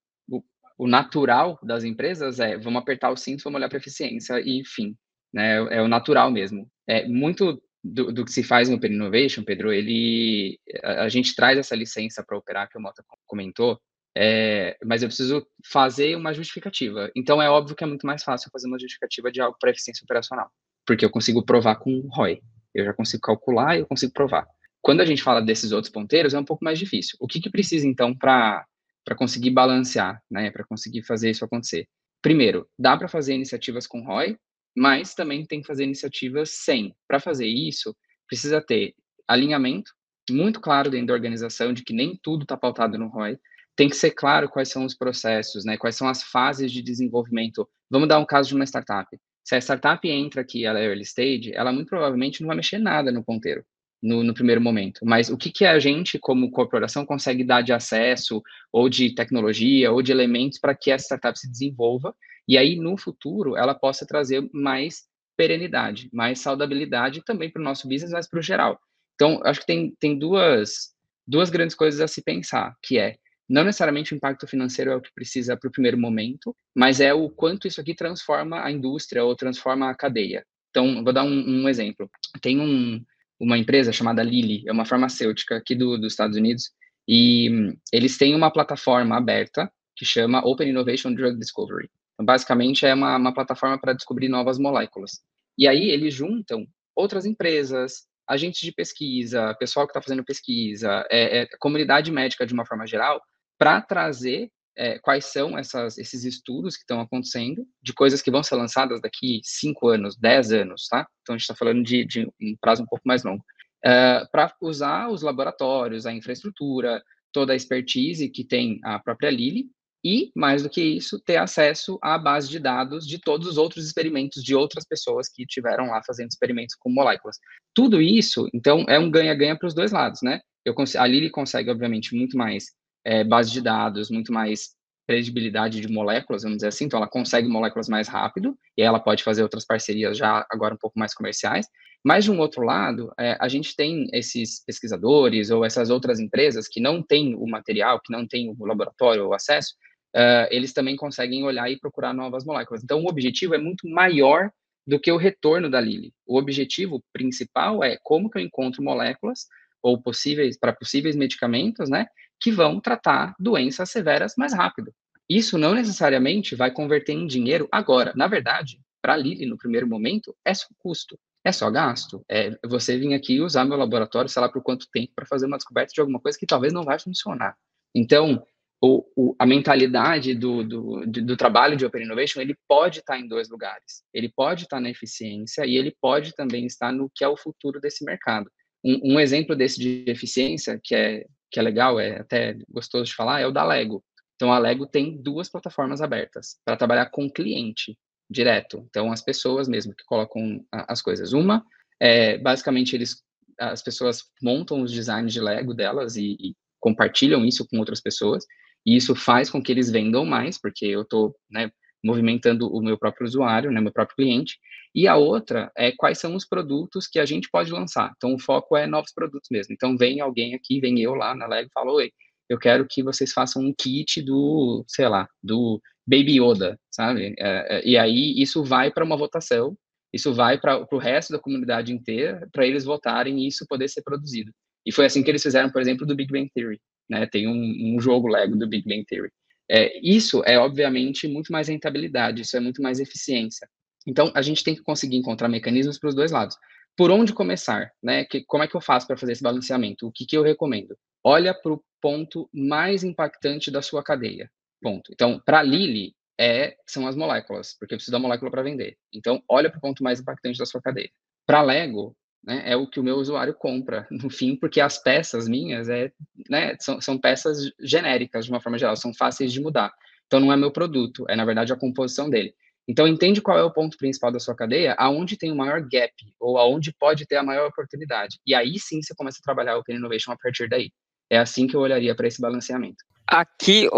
o natural das empresas é vamos apertar o cinto, vamos olhar para eficiência e fim. Né? É o natural mesmo. É muito do, do que se faz no Open Innovation, Pedro, ele a, a gente traz essa licença para operar que o Mota comentou, é, mas eu preciso fazer uma justificativa. Então é óbvio que é muito mais fácil fazer uma justificativa de algo para eficiência operacional, porque eu consigo provar com ROI. Eu já consigo calcular e eu consigo provar. Quando a gente fala desses outros ponteiros, é um pouco mais difícil. O que, que precisa, então, para para conseguir balancear, né, para conseguir fazer isso acontecer. Primeiro, dá para fazer iniciativas com ROI, mas também tem que fazer iniciativas sem. Para fazer isso, precisa ter alinhamento muito claro dentro da organização de que nem tudo está pautado no ROI. Tem que ser claro quais são os processos, né, quais são as fases de desenvolvimento. Vamos dar um caso de uma startup. Se a startup entra aqui, ela é early stage, ela muito provavelmente não vai mexer nada no ponteiro no, no, primeiro momento. Mas o que, que a gente, como corporação, consegue dar de acesso, ou de tecnologia, ou de elementos para que essa startup se desenvolva, e aí, no futuro, ela possa trazer mais perenidade, mais saudabilidade também para o nosso business, mas para o geral. Então, acho que tem, tem duas, duas grandes coisas a se pensar, que é, não necessariamente o impacto financeiro é o que precisa para o primeiro momento, mas é o quanto isso aqui transforma a indústria ou transforma a cadeia. Então, vou dar um, um exemplo. Tem um, uma empresa chamada Lilly, é uma farmacêutica aqui do, dos Estados Unidos, e hum, eles têm uma plataforma aberta que chama Open Innovation Drug Discovery. Então, basicamente, é uma, uma plataforma para descobrir novas moléculas. E aí, eles juntam outras empresas, agentes de pesquisa, pessoal que está fazendo pesquisa, é, é, comunidade médica de uma forma geral, para trazer é, quais são essas, esses estudos que estão acontecendo, de coisas que vão ser lançadas daqui 5 anos, 10 anos, tá? Então, a gente está falando de, de, um prazo um pouco mais longo. É, para usar os laboratórios, a infraestrutura, toda a expertise que tem a própria Lilly, e, mais do que isso, ter acesso à base de dados de todos os outros experimentos de outras pessoas que tiveram lá fazendo experimentos com moléculas. Tudo isso, então, é um ganha-ganha para os dois lados, né? Eu, a Lilly consegue, obviamente, muito mais é, base de dados, muito mais credibilidade de moléculas, vamos dizer assim, então ela consegue moléculas mais rápido, e ela pode fazer outras parcerias já agora um pouco mais comerciais, mas de um outro lado, é, a gente tem esses pesquisadores ou essas outras empresas que não têm o material, que não têm o laboratório ou acesso, uh, eles também conseguem olhar e procurar novas moléculas. Então, o objetivo é muito maior do que o retorno da Lilly. O objetivo principal é como que eu encontro moléculas ou possíveis para possíveis medicamentos, né, que vão tratar doenças severas mais rápido. Isso não necessariamente vai converter em dinheiro agora. Na verdade, para a Lili, no primeiro momento, é só custo, é só gasto. É você vir aqui usar meu laboratório, sei lá por quanto tempo, para fazer uma descoberta de alguma coisa que talvez não vai funcionar. Então, o, o, a mentalidade do, do, do, trabalho de Open Innovation, ele pode estar em dois lugares. Ele pode estar na eficiência e ele pode também estar no que é o futuro desse mercado. Um, um exemplo desse de eficiência, que é que é legal, é até gostoso de falar, é o da Lego. Então, a Lego tem duas plataformas abertas para trabalhar com cliente direto. Então, as pessoas mesmo que colocam as coisas. Uma, é, basicamente, eles, as pessoas montam os designs de Lego delas e, e compartilham isso com outras pessoas. E isso faz com que eles vendam mais, porque eu estou né, movimentando o meu próprio usuário, né, meu próprio cliente. E a outra é quais são os produtos que a gente pode lançar. Então, o foco é novos produtos mesmo. Então, vem alguém aqui, vem eu lá na Lego e fala, oi, eu quero que vocês façam um kit do, sei lá, do Baby Yoda, sabe? É, é, e aí, isso vai para uma votação, isso vai para o resto da comunidade inteira, para eles votarem e isso poder ser produzido. E foi assim que eles fizeram, por exemplo, do Big Bang Theory. Né? Tem um, um jogo Lego do Big Bang Theory. É, isso é, obviamente, muito mais rentabilidade, isso é muito mais eficiência. Então, a gente tem que conseguir encontrar mecanismos para os dois lados. Por onde começar? Né? Que, como é que eu faço para fazer esse balanceamento? O que, que eu recomendo? Olha para o ponto mais impactante da sua cadeia. Ponto. Então, para Lili, é, são as moléculas, porque eu preciso da molécula para vender. Então, olha para o ponto mais impactante da sua cadeia. Para Lego, né, é o que o meu usuário compra, no fim, porque as peças minhas é, né, são, são peças genéricas, de uma forma geral, são fáceis de mudar. Então, não é meu produto, é, na verdade, a composição dele. Então, entende qual é o ponto principal da sua cadeia, aonde tem o maior gap, ou aonde pode ter a maior oportunidade. E aí sim você começa a trabalhar o Open Innovation a partir daí. É assim que eu olharia para esse balanceamento. Aqui,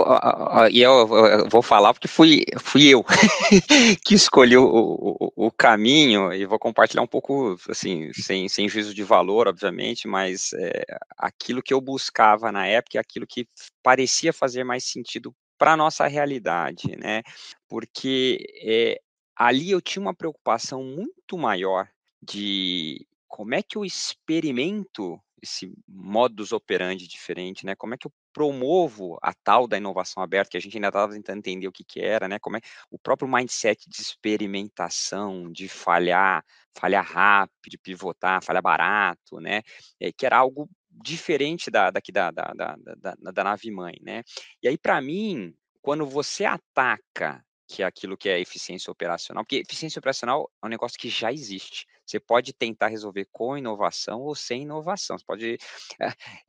e eu, vou falar porque fui, fui eu que escolhi o, o, o, caminho, e vou compartilhar um pouco, assim, sem, sem juízo de valor, obviamente, mas é, aquilo que eu buscava na época, aquilo que parecia fazer mais sentido para a nossa realidade, né? Porque é, ali eu tinha uma preocupação muito maior de como é que eu experimento esse modus operandi diferente, né? Como é que eu promovo a tal da inovação aberta, que a gente ainda estava tentando entender o que, que era, né? Como é o próprio mindset de experimentação, de falhar, falhar rápido, pivotar, falhar barato, né? É, que era algo diferente da, daqui da, da, da, da, da nave mãe, né? E aí, para mim, quando você ataca que é aquilo que é eficiência operacional, porque eficiência operacional é um negócio que já existe. Você pode tentar resolver com inovação ou sem inovação. Você pode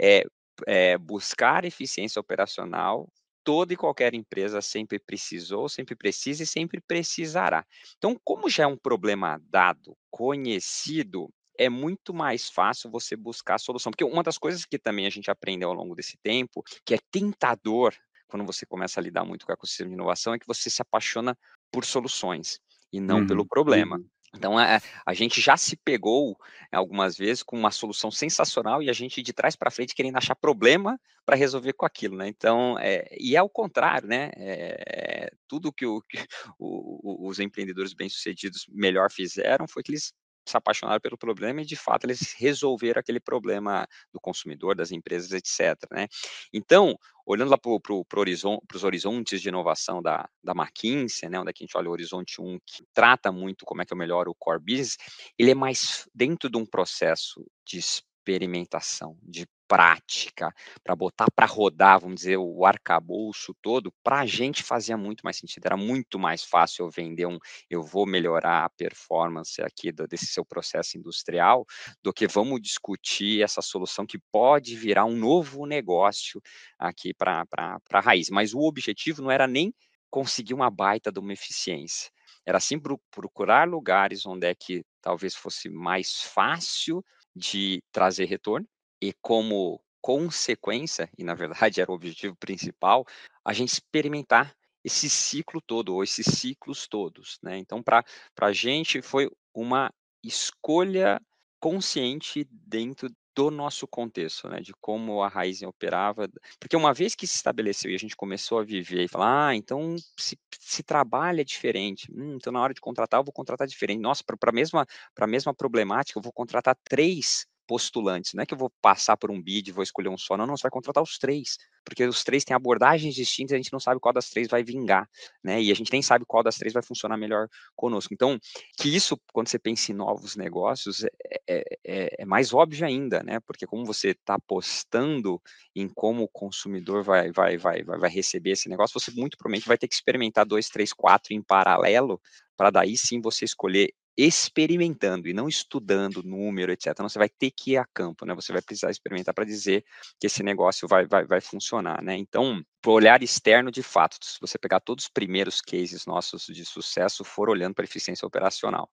é, é, buscar eficiência operacional. Toda e qualquer empresa sempre precisou, sempre precisa e sempre precisará. Então, como já é um problema dado, conhecido, é muito mais fácil você buscar a solução. Porque uma das coisas que também a gente aprendeu ao longo desse tempo, que é tentador quando você começa a lidar muito com o ecossistema de inovação, é que você se apaixona por soluções e não uhum, pelo problema. Então, a, a gente já se pegou algumas vezes com uma solução sensacional e a gente de trás para frente querendo achar problema para resolver com aquilo, né? Então, é, e é o contrário, né? É, tudo que, o, que o, os empreendedores bem-sucedidos melhor fizeram foi que eles se apaixonaram pelo problema e de fato eles resolveram aquele problema do consumidor, das empresas, etc. Né? Então, olhando lá para pro, pro horizon, os horizontes de inovação da, da McKinsey, né, onde a gente olha o horizonte 1, que trata muito como é que eu melhoro o core business, ele é mais dentro de um processo de experimentação, de prática, para botar para rodar, vamos dizer, o arcabouço todo, para a gente fazia muito mais sentido. Era muito mais fácil eu vender um, eu vou melhorar a performance aqui do, desse seu processo industrial, do que vamos discutir essa solução que pode virar um novo negócio aqui para a raiz. Mas o objetivo não era nem conseguir uma baita de uma eficiência. Era sim procurar lugares onde é que talvez fosse mais fácil de trazer retorno, e como consequência, e na verdade era o objetivo principal, a gente experimentar esse ciclo todo, ou esses ciclos todos. Né? Então, para a gente foi uma escolha consciente dentro do nosso contexto, né, de como a raiz operava, porque uma vez que se estabeleceu e a gente começou a viver e falar, ah, então se, se trabalha diferente, hum, então na hora de contratar eu vou contratar diferente, nossa, para a mesma, mesma problemática eu vou contratar três postulantes. Não é que eu vou passar por um bid, vou escolher um só. Não, não, você vai contratar os três, porque os três têm abordagens distintas, e a gente não sabe qual das três vai vingar, né? E a gente nem sabe qual das três vai funcionar melhor conosco. Então, que isso, quando você pensa em novos negócios, é, é, é, é mais óbvio ainda, né? Porque como você está apostando em como o consumidor vai, vai, vai, vai, vai receber esse negócio, você muito provavelmente vai ter que experimentar dois, três, quatro em paralelo, para daí sim você escolher experimentando e não estudando número, etc. Então, você vai ter que ir a campo, né? Você vai precisar experimentar para dizer que esse negócio vai, vai, vai funcionar, né? Então, o olhar externo, de fato, se você pegar todos os primeiros cases nossos de sucesso, for olhando para eficiência operacional.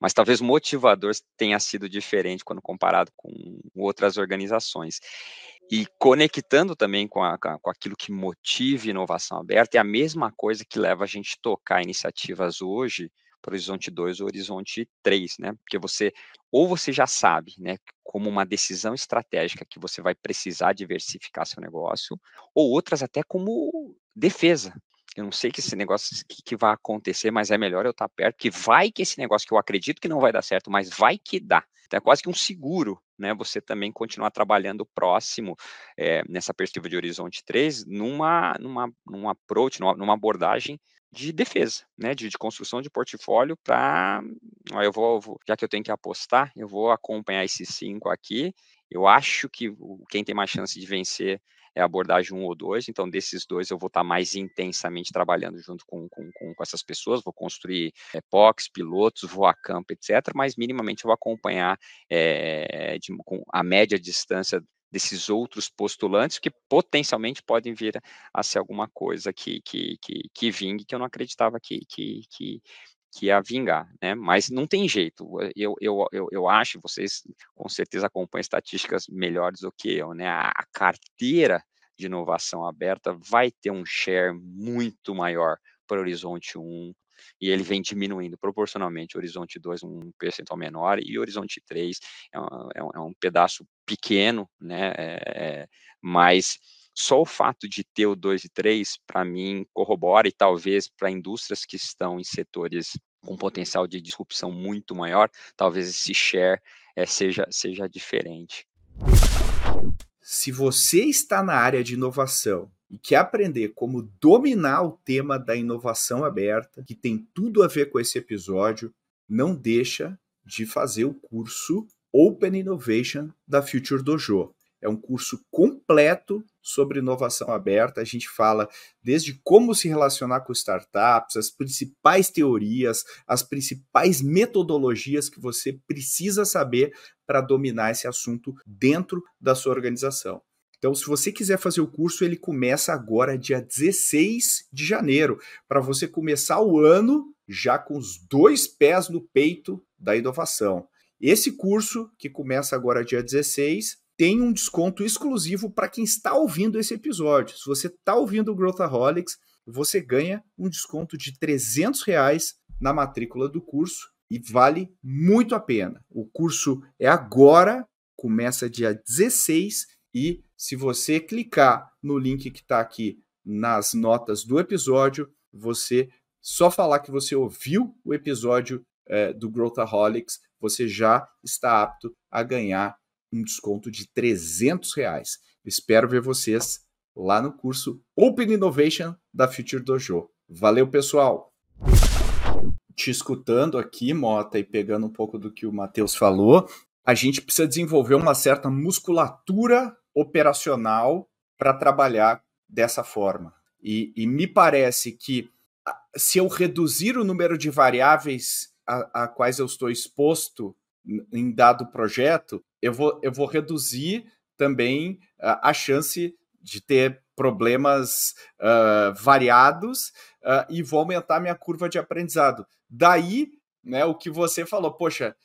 Mas talvez o motivador tenha sido diferente quando comparado com outras organizações. E conectando também com, a, com aquilo que motiva inovação aberta, é a mesma coisa que leva a gente a tocar iniciativas hoje para o horizonte 2 ou horizonte 3, né? Porque você, ou você já sabe, né, como uma decisão estratégica que você vai precisar diversificar seu negócio, ou outras até como defesa. Eu não sei que esse negócio que, que vai acontecer, mas é melhor eu estar perto, que vai que esse negócio que eu acredito que não vai dar certo, mas vai que dá. Então é quase que um seguro, né? Você também continuar trabalhando próximo é, nessa perspectiva de horizonte 3, numa, numa, num approach, numa, numa abordagem de defesa, né, de, de construção de portfólio para, eu vou, já que eu tenho que apostar, eu vou acompanhar esses cinco aqui. Eu acho que quem tem mais chance de vencer é a abordagem um ou dois, então desses dois eu vou estar mais intensamente trabalhando junto com, com, com, essas pessoas, vou construir é, POCs, pilotos, vou a campo, etc., mas minimamente eu vou acompanhar é, de, com a média distância desses outros postulantes que potencialmente podem vir a ser alguma coisa que, que, que, que vingue, que eu não acreditava que, que, que, que ia vingar, né? Mas não tem jeito. Eu, eu, eu, eu acho, vocês com certeza acompanham estatísticas melhores do que eu, né? A, a carteira de inovação aberta vai ter um share muito maior para o Horizonte 1, e ele vem diminuindo proporcionalmente. Horizonte 2 um percentual menor e Horizonte 3 é um, é é um pedaço pequeno, né? É, mas só o fato de ter o 2 e 3, para mim, corrobora e talvez para indústrias que estão em setores com potencial de disrupção muito maior, talvez esse share é, seja, seja diferente. Se você está na área de inovação e quer aprender como dominar o tema da inovação aberta, que tem tudo a ver com esse episódio, não deixa de fazer o curso Open Innovation da Future Dojo. É um curso completo sobre inovação aberta. A gente fala desde como se relacionar com startups, as principais teorias, as principais metodologias que você precisa saber para dominar esse assunto dentro da sua organização. Então, se você quiser fazer o curso, ele começa agora, dia 16 de janeiro, para você começar o ano já com os dois pés no peito da inovação. Esse curso, que começa agora dia 16, tem um desconto exclusivo para quem está ouvindo esse episódio. Se você está ouvindo o Growthaholics, você ganha um desconto de 300 reais na matrícula do curso e vale muito a pena. O curso é agora, começa dia 16 e se você clicar no link que está aqui nas notas do episódio, você só falar que você ouviu o episódio é, do Growthaholics, você já está apto a ganhar um desconto de 300 reais. Espero ver vocês lá no curso Open Innovation da Future Dojo. Valeu, pessoal! Te escutando aqui, Mota, e pegando um pouco do que o Matheus falou, a gente precisa desenvolver uma certa musculatura operacional para trabalhar dessa forma. E, e, me parece que se eu reduzir o número de variáveis a, a quais eu estou exposto em dado projeto, eu vou, eu vou reduzir também a, chance de ter problemas uh, variados uh, e vou aumentar minha curva de aprendizado. Daí, né, o que você falou, poxa,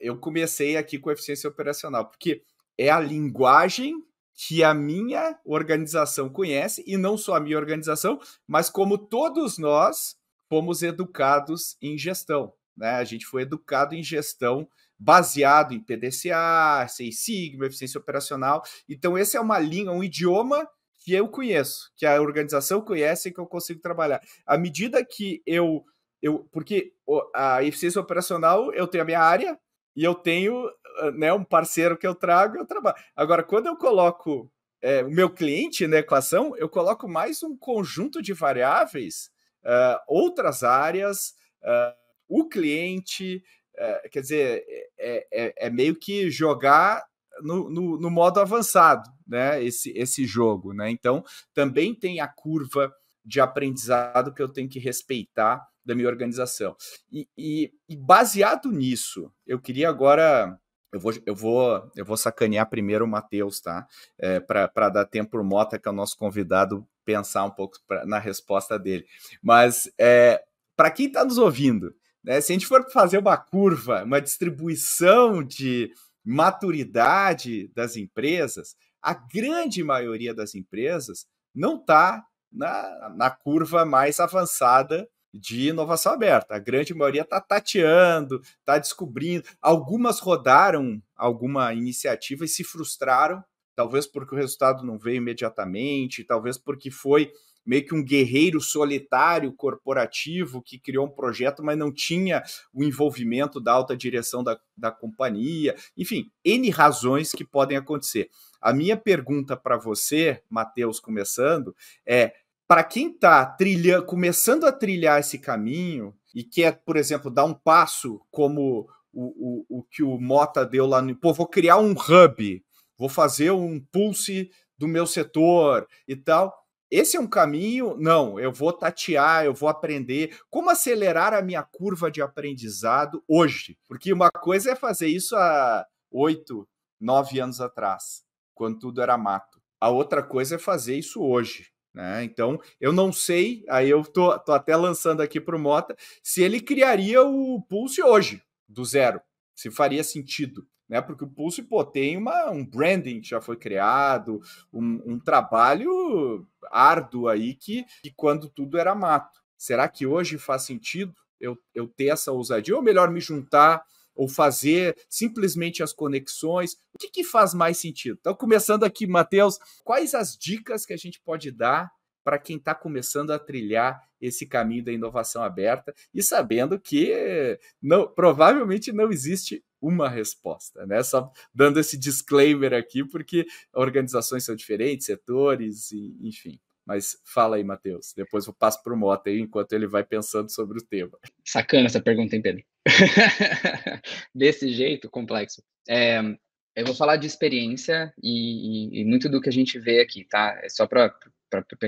eu comecei aqui com eficiência operacional, porque é a linguagem que a minha organização conhece, e não só a minha organização, mas como todos nós fomos educados em gestão. Né? A gente foi educado em gestão baseado em PDCA, Seis Sigma, eficiência operacional. Então, esse é uma língua, um idioma que eu conheço, que a organização conhece e que eu consigo trabalhar. À medida que eu. eu porque a eficiência operacional, eu tenho a minha área e eu tenho né, um parceiro que eu trago eu trabalho. Agora, quando eu coloco é, o meu cliente na equação, eu coloco mais um conjunto de variáveis, uh, outras áreas, uh, o cliente, uh, quer dizer, é, é, é, meio que jogar no, no, no, modo avançado, né? Esse, esse jogo, né? Então, também tem a curva de aprendizado que eu tenho que respeitar da minha organização. E, e, e baseado nisso, eu queria agora eu vou, eu vou, eu vou sacanear primeiro o Matheus, tá? É, para dar tempo para o Mota, que é o nosso convidado, pensar um pouco pra, na resposta dele. Mas é, para quem está nos ouvindo, né, se a gente for fazer uma curva, uma distribuição de maturidade das empresas, a grande maioria das empresas não está na, na curva mais avançada de inovação aberta. A grande maioria está tateando, está descobrindo. Algumas rodaram alguma iniciativa e se frustraram, talvez porque o resultado não veio imediatamente, talvez porque foi meio que um guerreiro solitário corporativo que criou um projeto, mas não tinha o envolvimento da alta direção da, da companhia. Enfim, N razões que podem acontecer. A minha pergunta para você, Matheus, começando, é: para quem está trilhando, começando a trilhar esse caminho e quer, por exemplo, dar um passo como o, o, o que o Mota deu lá no. Pô, vou criar um hub, vou fazer um pulse do meu setor e tal esse é um caminho? Não, eu vou tatear, eu vou aprender. Como acelerar a minha curva de aprendizado hoje? Porque uma coisa é fazer isso há oito, nove anos atrás, quando tudo era mato. A outra coisa é fazer isso hoje. Né? Então, eu não sei, aí eu tô, tô até lançando aqui para o Mota, se ele criaria o Pulse hoje, do zero, se faria sentido né? Porque o Pulse pô, tem uma, um branding que já foi criado, um, um trabalho árduo aí que, que quando tudo era mato. Será que hoje faz sentido eu, eu ter essa ousadia? Ou melhor me juntar ou fazer simplesmente as conexões? O que, que faz mais sentido? Então, começando aqui, Matheus, quais as dicas que a gente pode dar para quem está começando a trilhar esse caminho da inovação aberta e sabendo que não, provavelmente não existe uma resposta, né? Só dando esse disclaimer aqui, porque organizações são diferentes, setores, enfim. Mas fala aí, Matheus. Depois eu passo para o Mota aí, enquanto ele vai pensando sobre o tema. Sacana essa pergunta, hein, Pedro? Desse jeito, complexo. É, eu vou falar de experiência e, e, e, muito do que a gente vê aqui, tá? É só para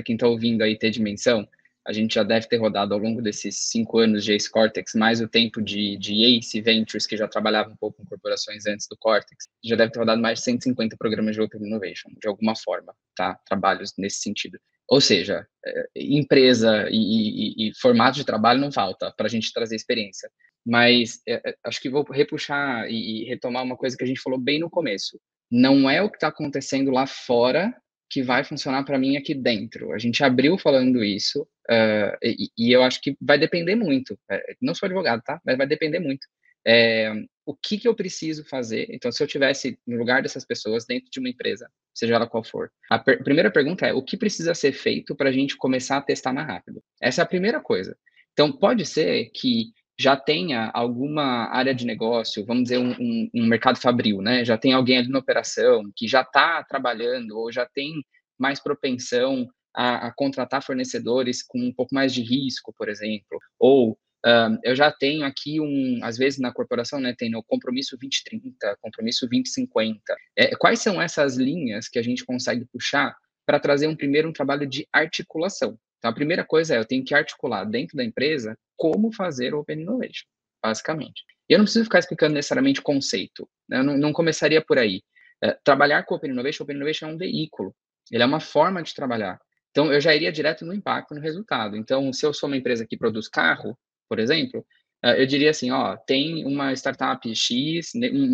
quem está ouvindo aí ter dimensão a gente já deve ter rodado ao longo desses cinco anos de Ace Cortex, mais o tempo de, de Ace Ventures, que já trabalhava um pouco com corporações antes do Cortex, já deve ter rodado mais de 150 programas de Open Innovation, de alguma forma, tá? Trabalhos nesse sentido. Ou seja, é, empresa e, e, e formato de trabalho não falta para a gente trazer experiência. Mas é, é, acho que vou repuxar e, e retomar uma coisa que a gente falou bem no começo. Não é o que está acontecendo lá fora que vai funcionar para mim aqui dentro. A gente abriu falando isso, uh, e, e, eu acho que vai depender muito. Não sou advogado, tá? Mas vai depender muito. É, o que, que eu preciso fazer. Então, se eu tivesse no lugar dessas pessoas dentro de uma empresa, seja ela qual for, a per primeira pergunta é o que precisa ser feito para a gente começar a testar mais rápido. Essa é a primeira coisa. Então, pode ser que já tenha alguma área de negócio, vamos dizer, um, um, um mercado fabril, né? Já tem alguém ali na operação que já está trabalhando ou já tem mais propensão a, a, contratar fornecedores com um pouco mais de risco, por exemplo, ou um, eu já tenho aqui um, às vezes na corporação, né, tem o compromisso 2030, compromisso 2050. É, quais são essas linhas que a gente consegue puxar para trazer um primeiro um trabalho de articulação? Então, a primeira coisa é eu tenho que articular dentro da empresa como fazer o Open Innovation, basicamente. E eu não preciso ficar explicando necessariamente conceito, né? eu não, não começaria por aí. É, trabalhar com Open Innovation, Open Innovation é um veículo, ele é uma forma de trabalhar. Então, eu já iria direto no impacto, no resultado. Então, se eu sou uma empresa que produz carro, por exemplo, eh, eu diria assim, ó, tem uma startup X,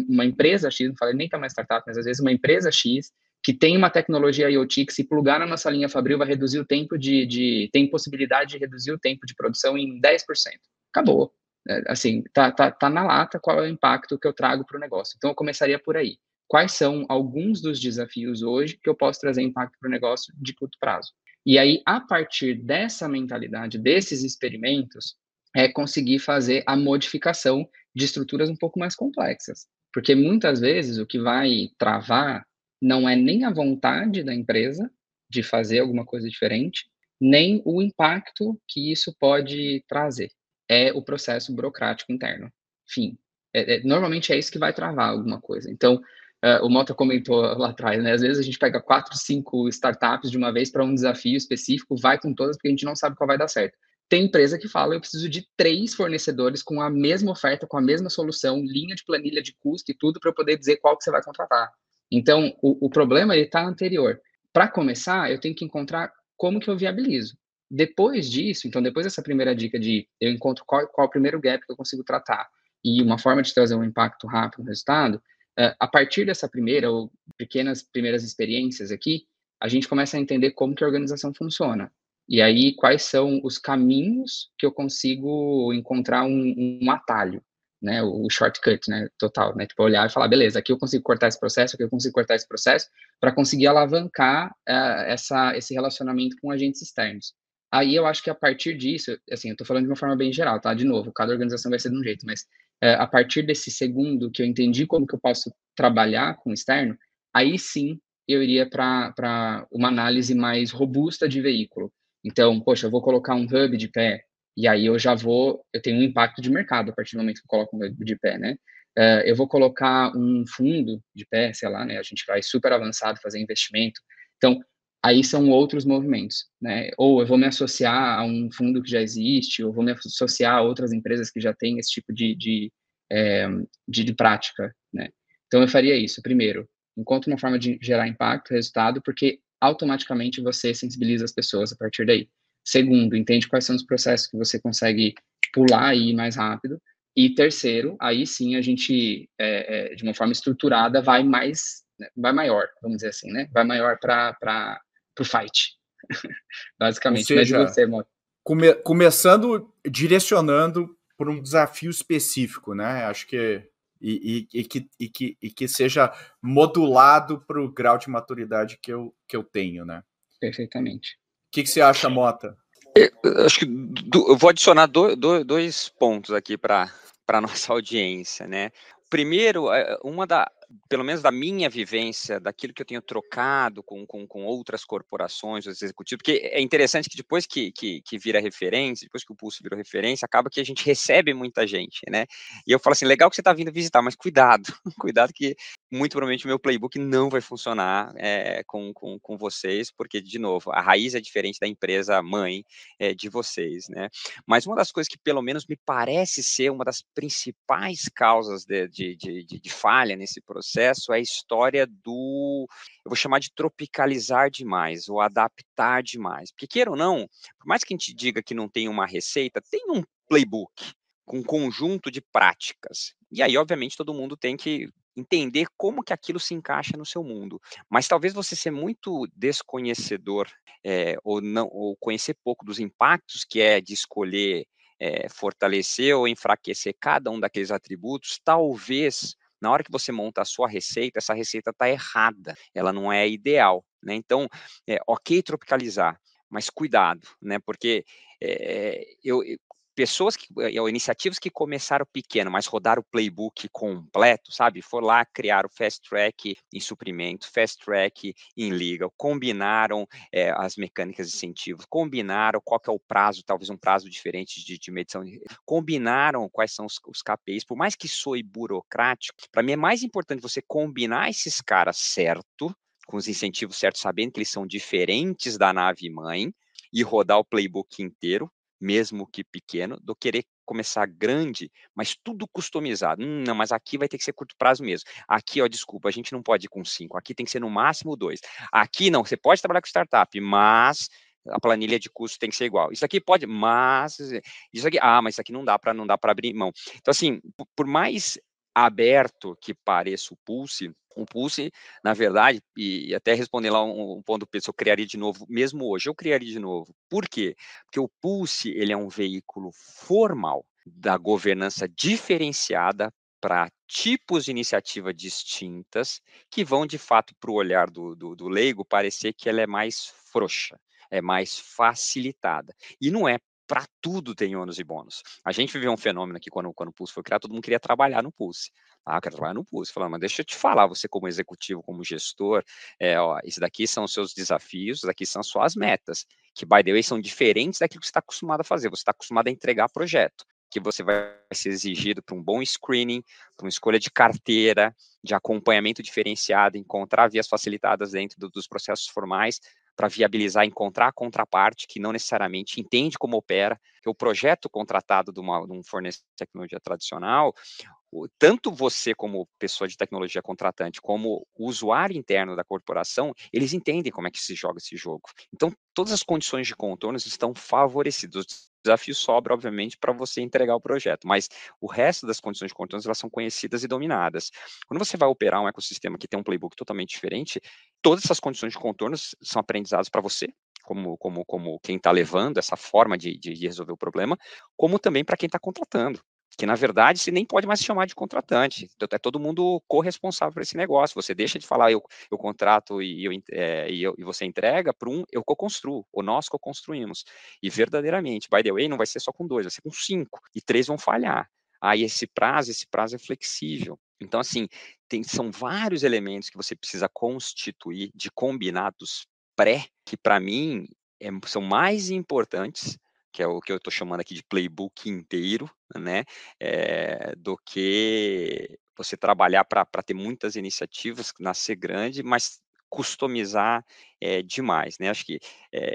uma empresa X, não falei nem que é uma startup, mas às vezes uma empresa X que tem uma tecnologia IoT que se plugar na nossa linha Fabril vai reduzir o tempo de, de tem possibilidade de reduzir o tempo de produção em 10%. Acabou. É, assim, tá, tá, tá na lata qual é o impacto que eu trago para o negócio. Então, eu começaria por aí. Quais são alguns dos desafios hoje que eu posso trazer impacto para o negócio de curto prazo? E aí, a partir dessa mentalidade, desses experimentos, é conseguir fazer a modificação de estruturas um pouco mais complexas. Porque muitas vezes o que vai travar não é nem a vontade da empresa de fazer alguma coisa diferente, nem o impacto que isso pode trazer. É o processo burocrático interno. Fim. É, é, normalmente é isso que vai travar alguma coisa. Então, uh, o Mota comentou lá atrás, né? Às vezes a gente pega quatro, cinco startups de uma vez para um desafio específico, vai com todas, porque a gente não sabe qual vai dar certo. Tem empresa que fala, eu preciso de três fornecedores com a mesma oferta, com a mesma solução, linha de planilha de custo e tudo para eu poder dizer qual que você vai contratar. Então, o, o problema está anterior. Para começar, eu tenho que encontrar como que eu viabilizo. Depois disso, então, depois dessa primeira dica de eu encontro qual, qual é o primeiro gap que eu consigo tratar e uma forma de trazer um impacto rápido no resultado, uh, a partir dessa primeira ou pequenas primeiras experiências aqui, a gente começa a entender como que a organização funciona. E aí, quais são os caminhos que eu consigo encontrar um, um atalho, né? O shortcut, né? Total, né? Tipo, olhar e falar, beleza, aqui eu consigo cortar esse processo, aqui eu consigo cortar esse processo, para conseguir alavancar uh, essa, esse relacionamento com agentes externos. Aí eu acho que a partir disso, assim, eu estou falando de uma forma bem geral, tá? De novo, cada organização vai ser de um jeito, mas uh, a partir desse segundo que eu entendi como que eu posso trabalhar com o externo, aí sim eu iria para uma análise mais robusta de veículo. Então, poxa, eu vou colocar um hub de pé, e aí eu já vou, eu tenho um impacto de mercado a partir do momento que eu coloco um hub de pé, né? Uh, eu vou colocar um fundo de pé, sei lá, né? A gente vai super avançado fazer investimento. Então, aí são outros movimentos, né? Ou eu vou me associar a um fundo que já existe, ou vou me associar a outras empresas que já têm esse tipo de, de, é, de, de prática, né? Então, eu faria isso. Primeiro, encontre uma forma de gerar impacto, resultado, porque automaticamente você sensibiliza as pessoas a partir daí. Segundo, entende quais são os processos que você consegue pular e ir mais rápido. E terceiro, aí sim a gente, é, é, de uma forma estruturada, vai mais, né, vai maior, vamos dizer assim, né? Vai maior para o fight, basicamente. Seja, você, come, começando direcionando por um desafio específico, né? Acho que e, e, e, que, e, que, e que seja modulado para o grau de maturidade que eu, que eu tenho, né? Perfeitamente. O que, que você acha, Mota? Eu, acho que do, eu vou adicionar do, do, dois pontos aqui para a nossa audiência, né? Primeiro, é, uma da, pelo menos da minha vivência, daquilo que eu tenho trocado com, com, com outras corporações, os executivos, porque é interessante que depois que, que, que, vira referência, depois que o Pulso virou referência, acaba que a gente recebe muita gente, né? E eu falo assim, legal que você está vindo visitar, mas cuidado, cuidado que muito provavelmente o meu playbook não vai funcionar é, com, com, com vocês, porque, de novo, a raiz é diferente da empresa mãe é, de vocês, né? Mas uma das coisas que, pelo menos, me parece ser uma das principais causas de, de, de, de falha nesse processo é a história do, eu vou chamar de tropicalizar demais, ou adaptar demais. Porque, queira ou não, por mais que a gente diga que não tem uma receita, tem um playbook com um conjunto de práticas. E aí, obviamente, todo mundo tem que entender como que aquilo se encaixa no seu mundo. Mas talvez você ser muito desconhecedor é, ou não ou conhecer pouco dos impactos que é de escolher é, fortalecer ou enfraquecer cada um daqueles atributos, talvez na hora que você monta a sua receita, essa receita está errada, ela não é ideal. Né? Então, é, ok tropicalizar, mas cuidado, né? porque é, eu, pessoas que, eh, ou iniciativas que começaram pequeno, mas rodaram o playbook completo, sabe? For lá, criaram fast track em suprimento, fast track em liga, combinaram é, as mecânicas de incentivos, combinaram qual que é o prazo, talvez um prazo diferente de, de medição, combinaram quais são os, os KPIs, por mais que soe burocrático, para mim é mais importante você combinar esses caras certo, com os incentivos certos, sabendo que eles são diferentes da nave mãe, e rodar o playbook inteiro, mesmo que pequeno, do querer começar grande, mas tudo customizado. Hum, não, mas aqui vai ter que ser curto prazo mesmo. Aqui, ó, desculpa, a gente não pode ir com cinco. Aqui tem que ser no máximo dois. Aqui não, você pode trabalhar com startup, mas a planilha de custo tem que ser igual. Isso aqui pode, mas isso aqui, ah, mas isso aqui não dá para não dá para abrir mão. Então assim, por mais aberto que pareça o Pulse, o Pulse, na verdade, e, até responder lá um, um ponto Pedro, eu criaria de novo, mesmo hoje, eu criaria de novo. Por quê? Porque o Pulse, ele é um veículo formal da governança diferenciada para tipos de iniciativa distintas que vão, de fato, para o olhar do, do, do leigo, parecer que ela é mais frouxa, é mais facilitada. E não é para tudo tem ônus e bônus. A gente viveu um fenômeno aqui quando, quando o Pulse foi criado, todo mundo queria trabalhar no Pulse. Ah, quero trabalhar no Pulse. Falando, mas deixa eu te falar, você como executivo, como gestor, é, ó, isso daqui são os seus desafios, isso daqui são suas metas, que, by the way, são diferentes daquilo que você está acostumado a fazer. Você está acostumado a entregar projeto, que você vai ser exigido para um bom screening, para uma escolha de carteira, de acompanhamento diferenciado, encontrar vias facilitadas dentro do, dos processos formais, para viabilizar, encontrar a contraparte que não necessariamente entende como opera, que o projeto contratado de, uma, de um fornecedor de tecnologia tradicional, tanto você como pessoa de tecnologia contratante, como o usuário interno da corporação, eles entendem como é que se joga esse jogo. Então, todas as condições de contornos estão favorecidas. O desafio sobra, obviamente, para você entregar o projeto, mas o resto das condições de contornos elas são conhecidas e dominadas. Quando você vai operar um ecossistema que tem um playbook totalmente diferente, todas essas condições de contornos são aprendizados para você, como, como, como quem está levando essa forma de, de, de, resolver o problema, como também para quem está contratando que na verdade você nem pode mais se chamar de contratante, é todo mundo corresponsável por esse negócio, você deixa de falar eu, eu contrato e, eu, é, e, eu, e você entrega para um eu co-construo, ou nós co-construímos, e verdadeiramente, by the way, não vai ser só com dois, vai ser com cinco, e três vão falhar, aí esse prazo, esse prazo é flexível, então assim, tem, são vários elementos que você precisa constituir de combinados pré, que para mim é, são mais importantes que é o que eu estou chamando aqui de playbook inteiro, né, é, do que você trabalhar para ter muitas iniciativas, nascer grande, mas customizar é, demais, né? Acho que é,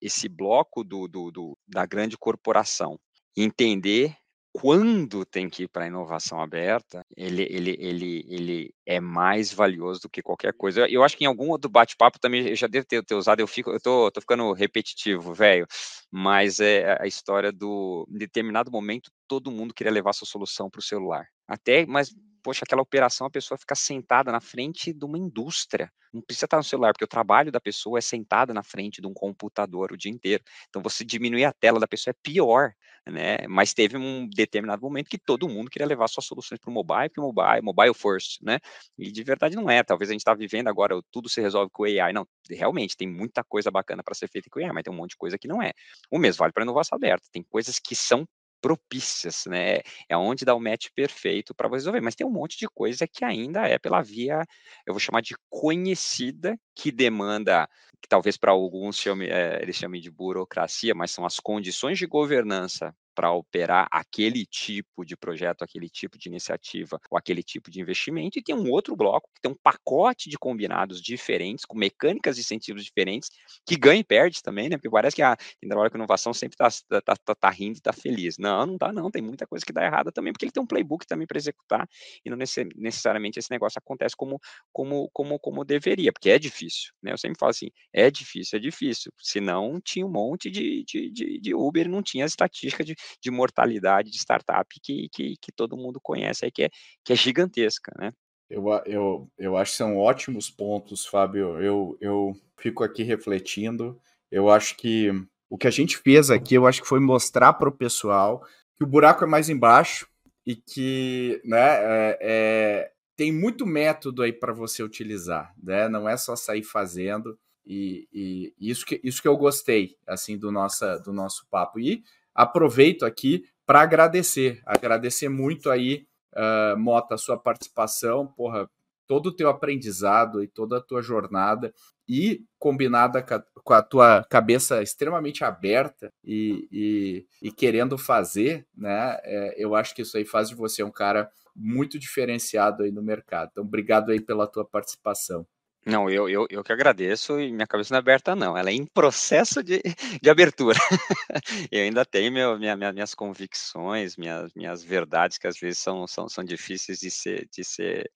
esse bloco do, do, do, da grande corporação, entender quando tem que ir para a inovação aberta, ele, ele, ele, ele é mais valioso do que qualquer coisa. Eu acho que em algum outro bate-papo também eu já devo ter, ter, usado, eu fico, eu tô, tô ficando repetitivo, velho, mas é a história do, em determinado momento, todo mundo queria levar sua solução para o celular. Até, mas poxa, aquela operação a pessoa fica sentada na frente de uma indústria. Não precisa estar no celular, porque o trabalho da pessoa é sentada na frente de um computador o dia inteiro. Então, você diminuir a tela da pessoa é pior, né? Mas teve um determinado momento que todo mundo queria levar suas soluções para o mobile, porque mobile, mobile first, né? E de verdade não é. Talvez a gente está vivendo agora, tudo se resolve com AI. Não, realmente, tem muita coisa bacana para ser feita com AI, mas tem um monte de coisa que não é. O mesmo vale para inovação aberta. Tem coisas que são propícias, né? É onde dá o match perfeito para resolver. Mas tem um monte de coisa que ainda é pela via, eu vou chamar de conhecida, que demanda, que talvez para alguns chame, é, eles chamem de burocracia, mas são as condições de governança para operar aquele tipo de projeto, aquele tipo de iniciativa ou aquele tipo de investimento, e tem um outro bloco que tem um pacote de combinados diferentes, com mecânicas e incentivos diferentes, que ganha e perde também, né? Porque parece que a trabalha com inovação sempre está tá, tá, tá rindo e está feliz. Não, não dá, não. Tem muita coisa que dá errada também, porque ele tem um playbook também para executar, e não necessariamente esse negócio acontece como, como, como, como deveria, porque é difícil, né? Eu sempre falo assim, é difícil, é difícil. Senão tinha um monte de, de, de, de Uber, não tinha as estatísticas de, de mortalidade de startup que, que, que todo mundo conhece aí, que é, que é gigantesca, né? Eu, eu, eu acho que são ótimos pontos, Fábio. Eu, eu fico aqui refletindo. Eu acho que o que a gente fez aqui, eu acho que foi mostrar para o pessoal que o buraco é mais embaixo e que né, é, é, tem muito método aí para você utilizar, né? Não é só sair fazendo. E, e, isso, que, isso que eu gostei assim do, nossa, do nosso papo. E aproveito aqui para agradecer, agradecer muito aí, uh, Mota, a sua participação, porra, todo o teu aprendizado e toda a tua jornada e combinada com a tua cabeça extremamente aberta e, e, e querendo fazer, né? É, eu acho que isso aí faz de você um cara muito diferenciado aí no mercado. Então, obrigado aí pela tua participação. Não, eu, eu, eu que agradeço e minha cabeça não é aberta, não. Ela é em processo de, de abertura. eu ainda tenho meu, minha, minha, minhas convicções, minhas, minhas verdades, que às vezes são, são, são difíceis de ser, de ser,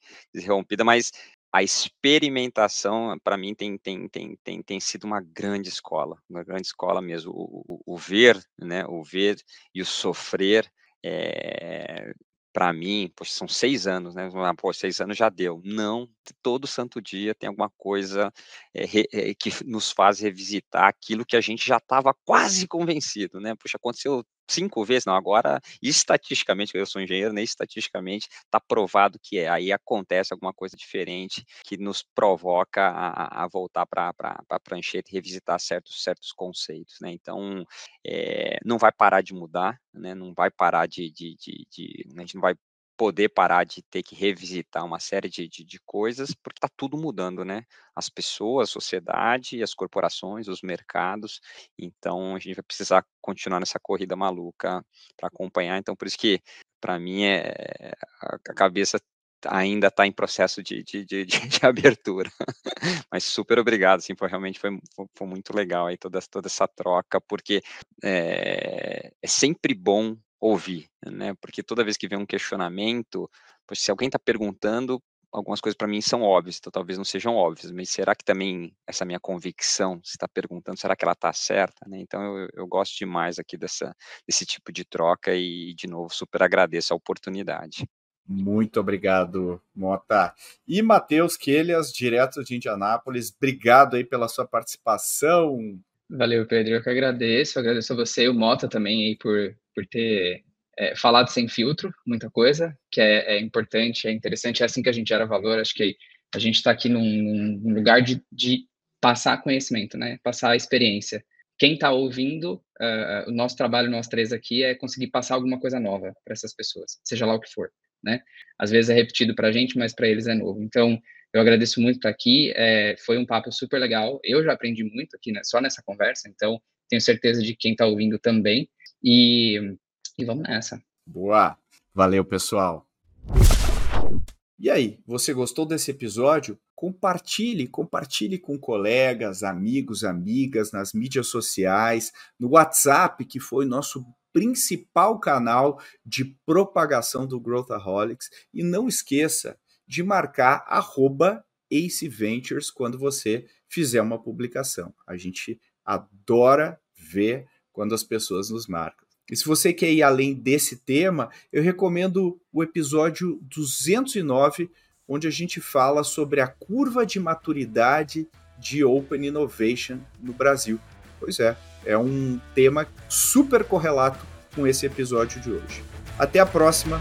rompida, mas a experimentação, para mim, tem, tem, tem, tem, tem sido uma grande escola, uma grande escola mesmo. O, o, o ver, né, o ver e o sofrer é, para mim, poxa, são seis anos, né? Pô, seis anos já deu. Não, todo santo dia tem alguma coisa é, é, que nos faz revisitar aquilo que a gente já estava quase convencido, né? Poxa, aconteceu cinco vezes, não, agora estatisticamente, eu sou engenheiro, nem né, estatisticamente está provado que é, aí acontece alguma coisa diferente que nos provoca a, a voltar para a prancheta e revisitar certos, certos conceitos, né, então é, não vai parar de mudar, né, não vai parar de, de, de, de a gente não vai poder parar de ter que revisitar uma série de, de, de coisas, porque está tudo mudando, né? As pessoas, a sociedade, as corporações, os mercados. Então, a gente vai precisar continuar nessa corrida maluca para acompanhar. Então, por isso que, para mim, é, a cabeça ainda está em processo de, de, de, de, abertura. Mas super obrigado, assim, foi, realmente foi, foi, muito legal aí toda, toda essa troca, porque é, é sempre bom ouvir, né? Porque toda vez que vem um questionamento, se alguém está perguntando, algumas coisas para mim são óbvias, então talvez não sejam óbvias, mas será que também essa minha convicção, se está perguntando, será que ela está certa? Né? Então eu, eu, gosto demais aqui dessa, desse tipo de troca e, de novo, super agradeço a oportunidade. Muito obrigado, Mota. E Matheus Quelhas, direto de Indianápolis, obrigado aí pela sua participação. Valeu, Pedro. Eu que agradeço. agradeço a você e o Mota também aí por, por ter é, falado sem filtro, muita coisa, que é, é, importante, é interessante, é assim que a gente gera valor. Acho que a gente está aqui num, num, lugar de, de passar conhecimento, né? Passar experiência. Quem está ouvindo, uh, o nosso trabalho, nós três aqui, é conseguir passar alguma coisa nova para essas pessoas, seja lá o que for, né? Às vezes é repetido para a gente, mas para eles é novo. Então, eu agradeço muito estar aqui. É, foi um papo super legal. Eu já aprendi muito aqui, né, só nessa conversa. Então, tenho certeza de que quem está ouvindo também. E, e vamos nessa. Boa. Valeu, pessoal. E aí, você gostou desse episódio? Compartilhe, compartilhe com colegas, amigos, amigas, nas mídias sociais, no WhatsApp, que foi nosso principal canal de propagação do Growthaholics. E não esqueça, de marcar arroba Ace Ventures quando você fizer uma publicação. A gente adora ver quando as pessoas nos marcam. E se você quer ir além desse tema, eu recomendo o episódio 209, onde a gente fala sobre a curva de maturidade de Open Innovation no Brasil. Pois é, é um tema super correlato com esse episódio de hoje. Até a próxima!